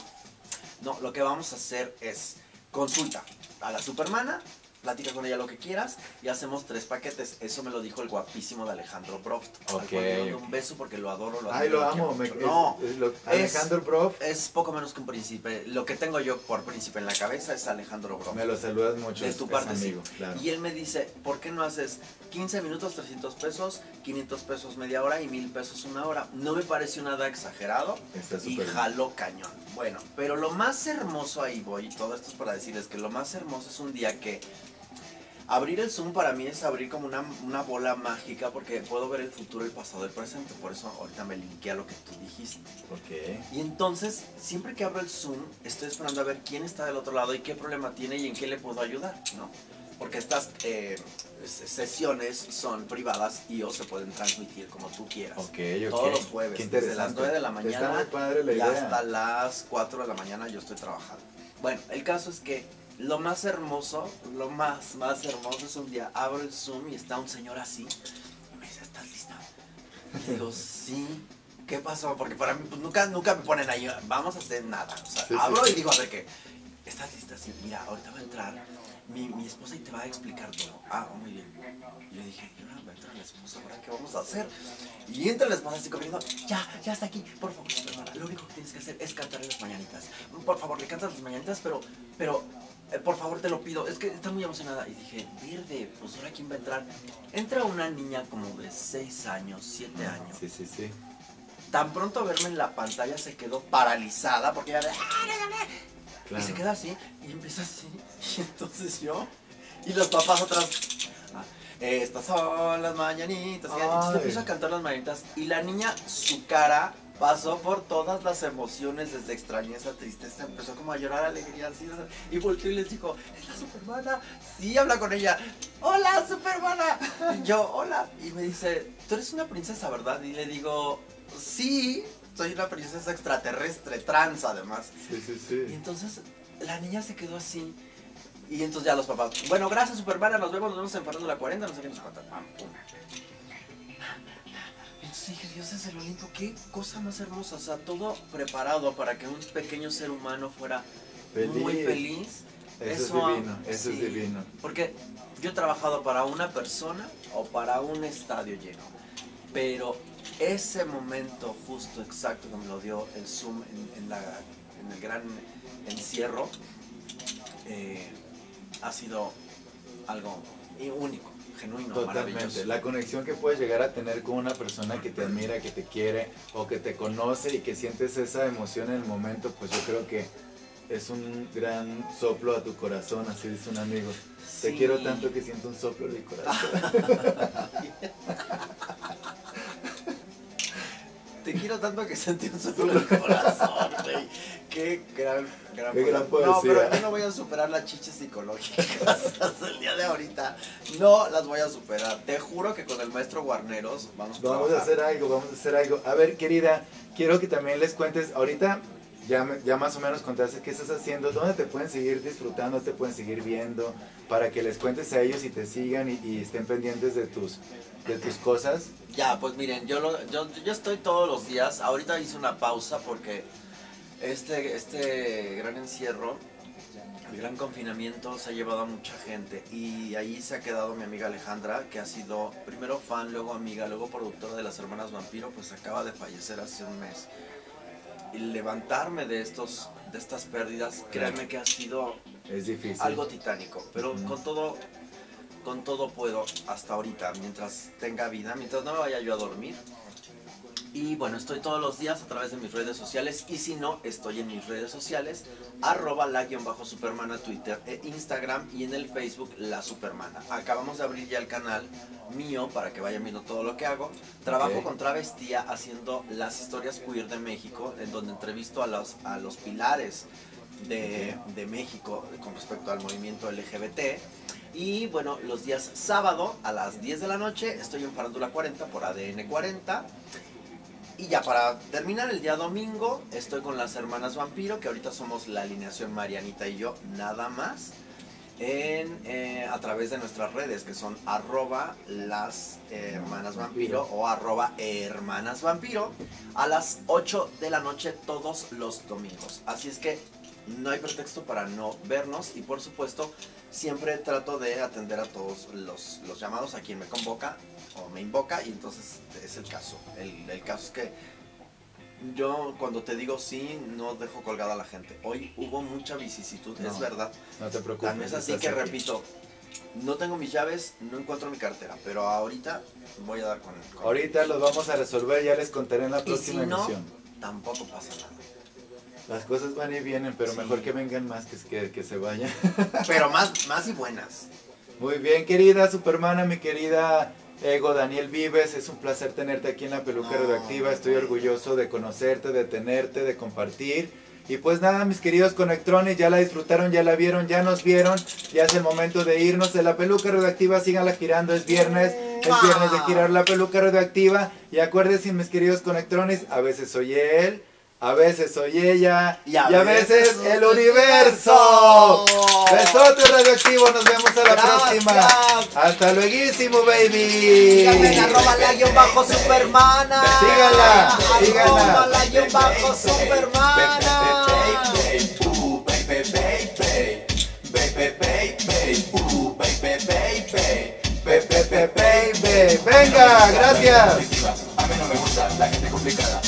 no lo que vamos a hacer es consulta a la supermana platica con ella lo que quieras y hacemos tres paquetes. Eso me lo dijo el guapísimo de Alejandro Broft. Al Ok. cual le mando un beso porque lo adoro, lo Ay, admiro, lo quiero amo. me- es- no, es lo- Alejandro Prof, es poco menos que un príncipe. Lo que tengo yo por príncipe en la cabeza es Alejandro Broft. me lo saludas mucho. De es- tu es parte, amigo, sí. claro. Y él me dice, ¿por qué no haces 15 minutos, 300 pesos, 500 pesos media hora y 1000 pesos una hora? No me parece nada exagerado Está y bien. jaló cañón. Bueno, pero lo más hermoso ahí voy, y todo esto es para decirles que lo más hermoso es un día que abrir el Zoom para mí es abrir como una, una bola mágica porque puedo ver el futuro, el pasado, el presente. Por eso ahorita me linké a lo que tú dijiste. Ok. Y entonces, siempre que abro el Zoom, estoy esperando a ver quién está del otro lado y qué problema tiene y en qué le puedo ayudar, ¿no? Porque estas eh, sesiones son privadas y o se pueden transmitir como tú quieras. Ok, ok. Todos los jueves, Qué desde las interesante. 9 de la mañana la y idea. hasta las 4 de la mañana yo estoy trabajando. Bueno, el caso es que lo más hermoso, lo más, más hermoso es un día abro el Zoom y está un señor así y me dice, ¿estás lista? Y digo, sí. ¿Qué pasó? Porque para mí pues, nunca, nunca me ponen ahí, vamos a hacer nada. O sea, Sí, abro sí. y digo, a ver qué. ¿Estás lista? Sí, mira, ahorita va a entrar mi, mi esposa y te va a explicar todo. Ah, muy bien. Yo dije, y ahora va a entrar la esposa, ¿ahora qué vamos a hacer? Y entra la esposa así corriendo, ya, ya está aquí, por favor, hermana, lo único que tienes que hacer es cantarle las mañanitas. Por favor, le cantas las mañanitas, pero, pero, eh, por favor, te lo pido, es que está muy emocionada. Y dije, verde, pues ahora quién va a entrar. Entra una niña como de 6 años, 7 años. Sí, sí, sí. Tan pronto verme en la pantalla se quedó paralizada porque ella de, Claro. y se queda así y empieza así. Y entonces yo y los papás atrás. ah, Estas son las mañanitas. Y entonces empiezo a cantar las mañanitas y la niña, su cara pasó por todas las emociones, desde extrañeza, tristeza, empezó como a llorar, alegría, así, y volteó y les dijo, ¿es la supermana? Sí, habla con ella, hola supermana. Y yo, hola, y me dice, tú eres una princesa, ¿verdad? Y le digo, sí, soy una princesa extraterrestre, trans además. Sí, sí, Y sí. entonces la niña se quedó así. Y entonces ya los papás, bueno, gracias Supermana, nos vemos, nos vemos en Fernando la 40, no sé qué nos cuenta. Pam, pum. Dije, Dios es el Olimpo, qué cosa más hermosa. O sea, todo preparado para que un pequeño ser humano fuera muy Feliz. feliz. Eso, Eso, es divino, eso sí. es divino. Porque yo he trabajado para una persona o para un estadio lleno. Pero ese momento justo exacto que me lo dio el Zoom en, en la- en el gran encierro eh, ha sido algo único, genuino, Totalmente. La conexión que puedes llegar a tener con una persona que te admira, que te quiere o que te conoce y que sientes esa emoción en el momento, pues yo creo que es un gran soplo a tu corazón, así dice un amigo. Te quiero tanto que siento un soplo en mi corazón. Te quiero tanto que sentí un soplo en el corazón, güey. Qué gran, gran, Qué gran No, pero yo no voy a superar las chiches psicológicas hasta el día de ahorita. No las voy a superar. Te juro que con el maestro Guarneros vamos a Vamos a hacer algo, vamos a hacer algo. A ver, querida, quiero que también les cuentes, ahorita ya, ya más o menos contaste qué estás haciendo, dónde te pueden seguir disfrutando, te pueden seguir viendo, para que les cuentes a ellos y te sigan y, y estén pendientes de tus, de tus cosas. Ya, pues miren, yo, lo- yo, yo estoy todos los días. Ahorita hice una pausa porque este, este gran encierro, el gran confinamiento se ha llevado a mucha gente. Y ahí se ha quedado mi amiga Alejandra, que ha sido primero fan, luego amiga, luego productora de las Hermanas Vampiro, pues acaba de fallecer hace un mes. Y levantarme de, estos, de estas pérdidas, créanme que ha sido Es difícil. algo titánico, pero con todo con todo puedo hasta ahorita, mientras tenga vida, mientras no me vaya yo a dormir. Y bueno, estoy todos los días a través de mis redes sociales y si no, estoy en mis redes sociales, arroba la guion bajo supermana, Twitter e Instagram y en el Facebook la supermana. Acabamos de abrir ya el canal mío para que vayan viendo todo lo que hago. Trabajo con Travestía haciendo las historias queer de México, en donde entrevisto a los, a los pilares de, de México con respecto al movimiento LGBT. Y bueno, los días sábado a las 10 de la noche estoy en Farándula 40 por ADN 40. Y ya para terminar el día domingo estoy con las hermanas Vampiro, que ahorita somos la alineación Marianita y yo, nada más. En, eh, a través de nuestras redes que son arroba las hermanas vampiro o arroba hermanas vampiro a las 8 de la noche todos los domingos. Así es que no hay pretexto para no vernos y por supuesto siempre trato de atender a todos los, los llamados a quien me convoca o me invoca y entonces es el caso. El, el caso es que yo cuando te digo sí no dejo colgada a la gente. Hoy hubo mucha vicisitud, No. es verdad. No te preocupes. Tan es así que aquí. repito, no tengo mis llaves, no encuentro mi cartera, pero ahorita voy a dar con, con Ahorita los vamos a resolver, ya les contaré en la y si próxima no, emisión. tampoco pasa nada. Las cosas van y vienen, pero Sí. mejor que vengan más que, que, que se vayan. Pero más, más y buenas. Muy bien, querida Supermana, mi querida Ego Daniel Vives, es un placer tenerte aquí en la Peluca No, Radioactiva. Estoy orgulloso de conocerte, de tenerte, de compartir. Y pues nada, mis queridos conectrones, ya la disfrutaron, ya la vieron, ya nos vieron. Ya es el momento de irnos de la Peluca Radioactiva. Síganla girando, es viernes. Es viernes de girar la Peluca Radioactiva. Y acuérdense, mis queridos conectrones, a veces soy él. A veces soy ella y a, veces, el universo. Besotes radioactivos, nos vemos a la Gracias. próxima. Hasta luego, baby. Síganme en arroba la guion bajo supermana. Síganla, síganla. Arroba la guion bajo supermana. Venga, gracias. A mí no me gusta la gente complicada.